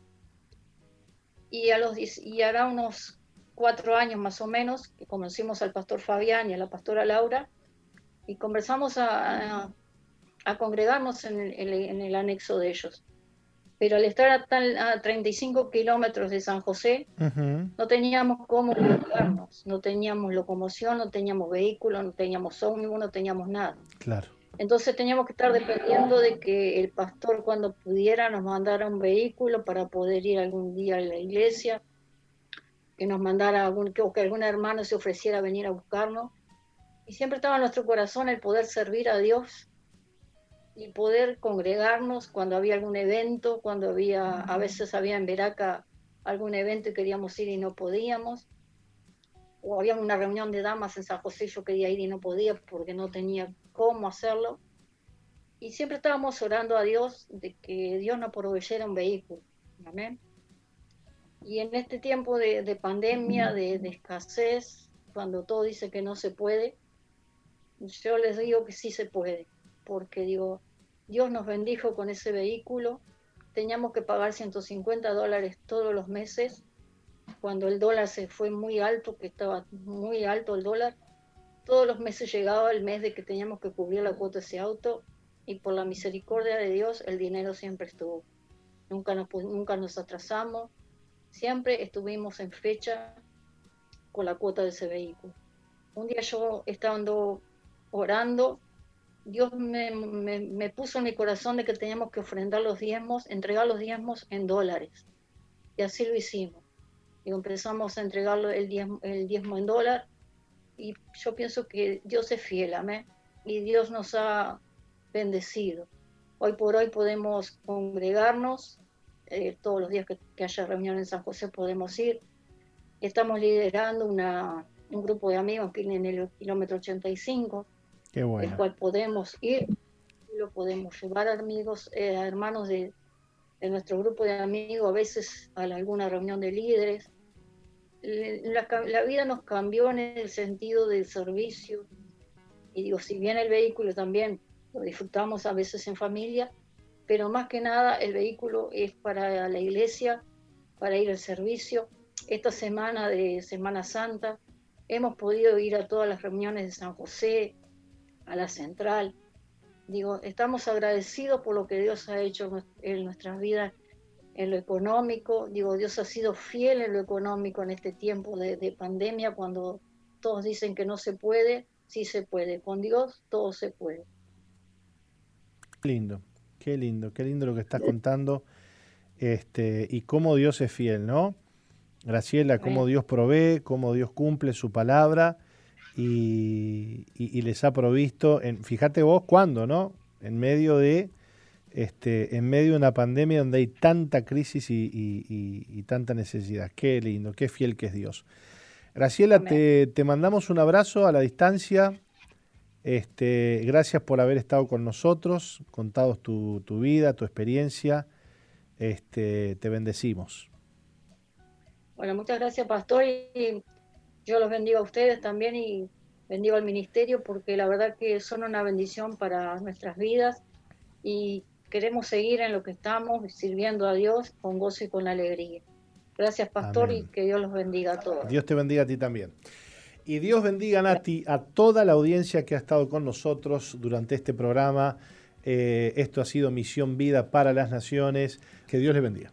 Speaker 10: y, a los, y hará unos cuatro años más o menos que conocimos al pastor Fabián y a la pastora Laura, y conversamos a, a- a congregarnos en el, en el- anexo de ellos. Pero al estar a, tan- a 35 kilómetros de San José,
Speaker 9: Ujú.
Speaker 10: no teníamos cómo comunicarnos, no teníamos locomoción, no teníamos vehículo, no teníamos ómnibus, no teníamos nada.
Speaker 9: Claro.
Speaker 10: Entonces teníamos que estar dependiendo de que el pastor cuando pudiera nos mandara un vehículo para poder ir algún día a la iglesia, que nos mandara algún, que, o que algún hermano se ofreciera a venir a buscarnos. Y siempre estaba en nuestro corazón el poder servir a Dios y poder congregarnos cuando había algún evento, cuando había, a veces había en Veraca algún evento y queríamos ir y no podíamos. O había una reunión de damas en San José, yo quería ir y no podía porque no tenía cómo hacerlo. Y siempre estábamos orando a Dios de que Dios nos proveyera un vehículo. Amén. Y en este tiempo de, de pandemia, de, de escasez, cuando todo dice que no se puede, yo les digo que sí se puede, porque digo, Dios nos bendijo con ese vehículo, teníamos que pagar 150 dólares todos los meses, cuando el dólar se fue muy alto, que estaba muy alto el dólar, todos los meses llegaba el mes de que teníamos que cubrir la cuota de ese auto y por la misericordia de Dios el dinero siempre estuvo. Nunca nos, nunca nos atrasamos, siempre estuvimos en fecha con la cuota de ese vehículo. Un día yo estando orando, Dios me, me- puso en mi corazón de que teníamos que ofrendar los diezmos, entregar los diezmos en dólares. Y así lo hicimos. Y empezamos a entregar el diezmo, el diezmo en dólar. Y yo pienso que Dios es fiel, amén. Y Dios nos ha bendecido. Hoy por hoy podemos congregarnos, eh, todos los días que, que haya reunión en San José podemos ir. Estamos liderando una, un grupo de amigos que en el kilómetro 85,
Speaker 9: Qué
Speaker 10: el
Speaker 9: bueno.
Speaker 10: cual podemos ir, lo podemos llevar a amigos, eh, a hermanos de, de nuestro grupo de amigos, a veces a alguna reunión de líderes. Le- La, la vida nos cambió en el sentido del servicio. Y digo, si bien el vehículo también lo disfrutamos a veces en familia, pero más que nada el vehículo es para la iglesia, para ir al servicio. Esta semana de Semana Santa hemos podido ir a todas las reuniones de San José, a la central. Digo, estamos agradecidos por lo que Dios ha hecho en nues- en nuestras vidas, en lo económico. Digo, Dios ha sido fiel en lo económico en este tiempo de, de pandemia, cuando todos dicen que no se puede, sí se puede. Con Dios todo se puede.
Speaker 9: Lindo, qué lindo, qué lindo lo que estás contando. Este, y cómo Dios es fiel, ¿no? Graciela, cómo. Dios provee, cómo Dios cumple su palabra y, y- y les ha provisto, en, fíjate vos cuándo, ¿no? en medio de este, en medio de una pandemia donde hay tanta crisis y, tanta necesidad. Qué lindo, qué fiel que es Dios. Graciela, te, mandamos un abrazo a la distancia. Este, gracias por haber estado con nosotros, contados tu, vida, tu experiencia. Este, te bendecimos.
Speaker 10: Bueno, muchas gracias, Pastor. Y yo los bendigo a ustedes también y bendigo al ministerio porque la verdad que son una bendición para nuestras vidas y queremos seguir en lo que estamos, sirviendo a Dios con gozo y con alegría. Gracias, pastor, y que Dios los bendiga a todos.
Speaker 9: Dios te bendiga a ti también. Y Dios bendiga, Nati, a toda la audiencia que ha estado con nosotros durante este programa. Eh, esto ha sido Misión Vida para las Naciones. Que Dios les bendiga.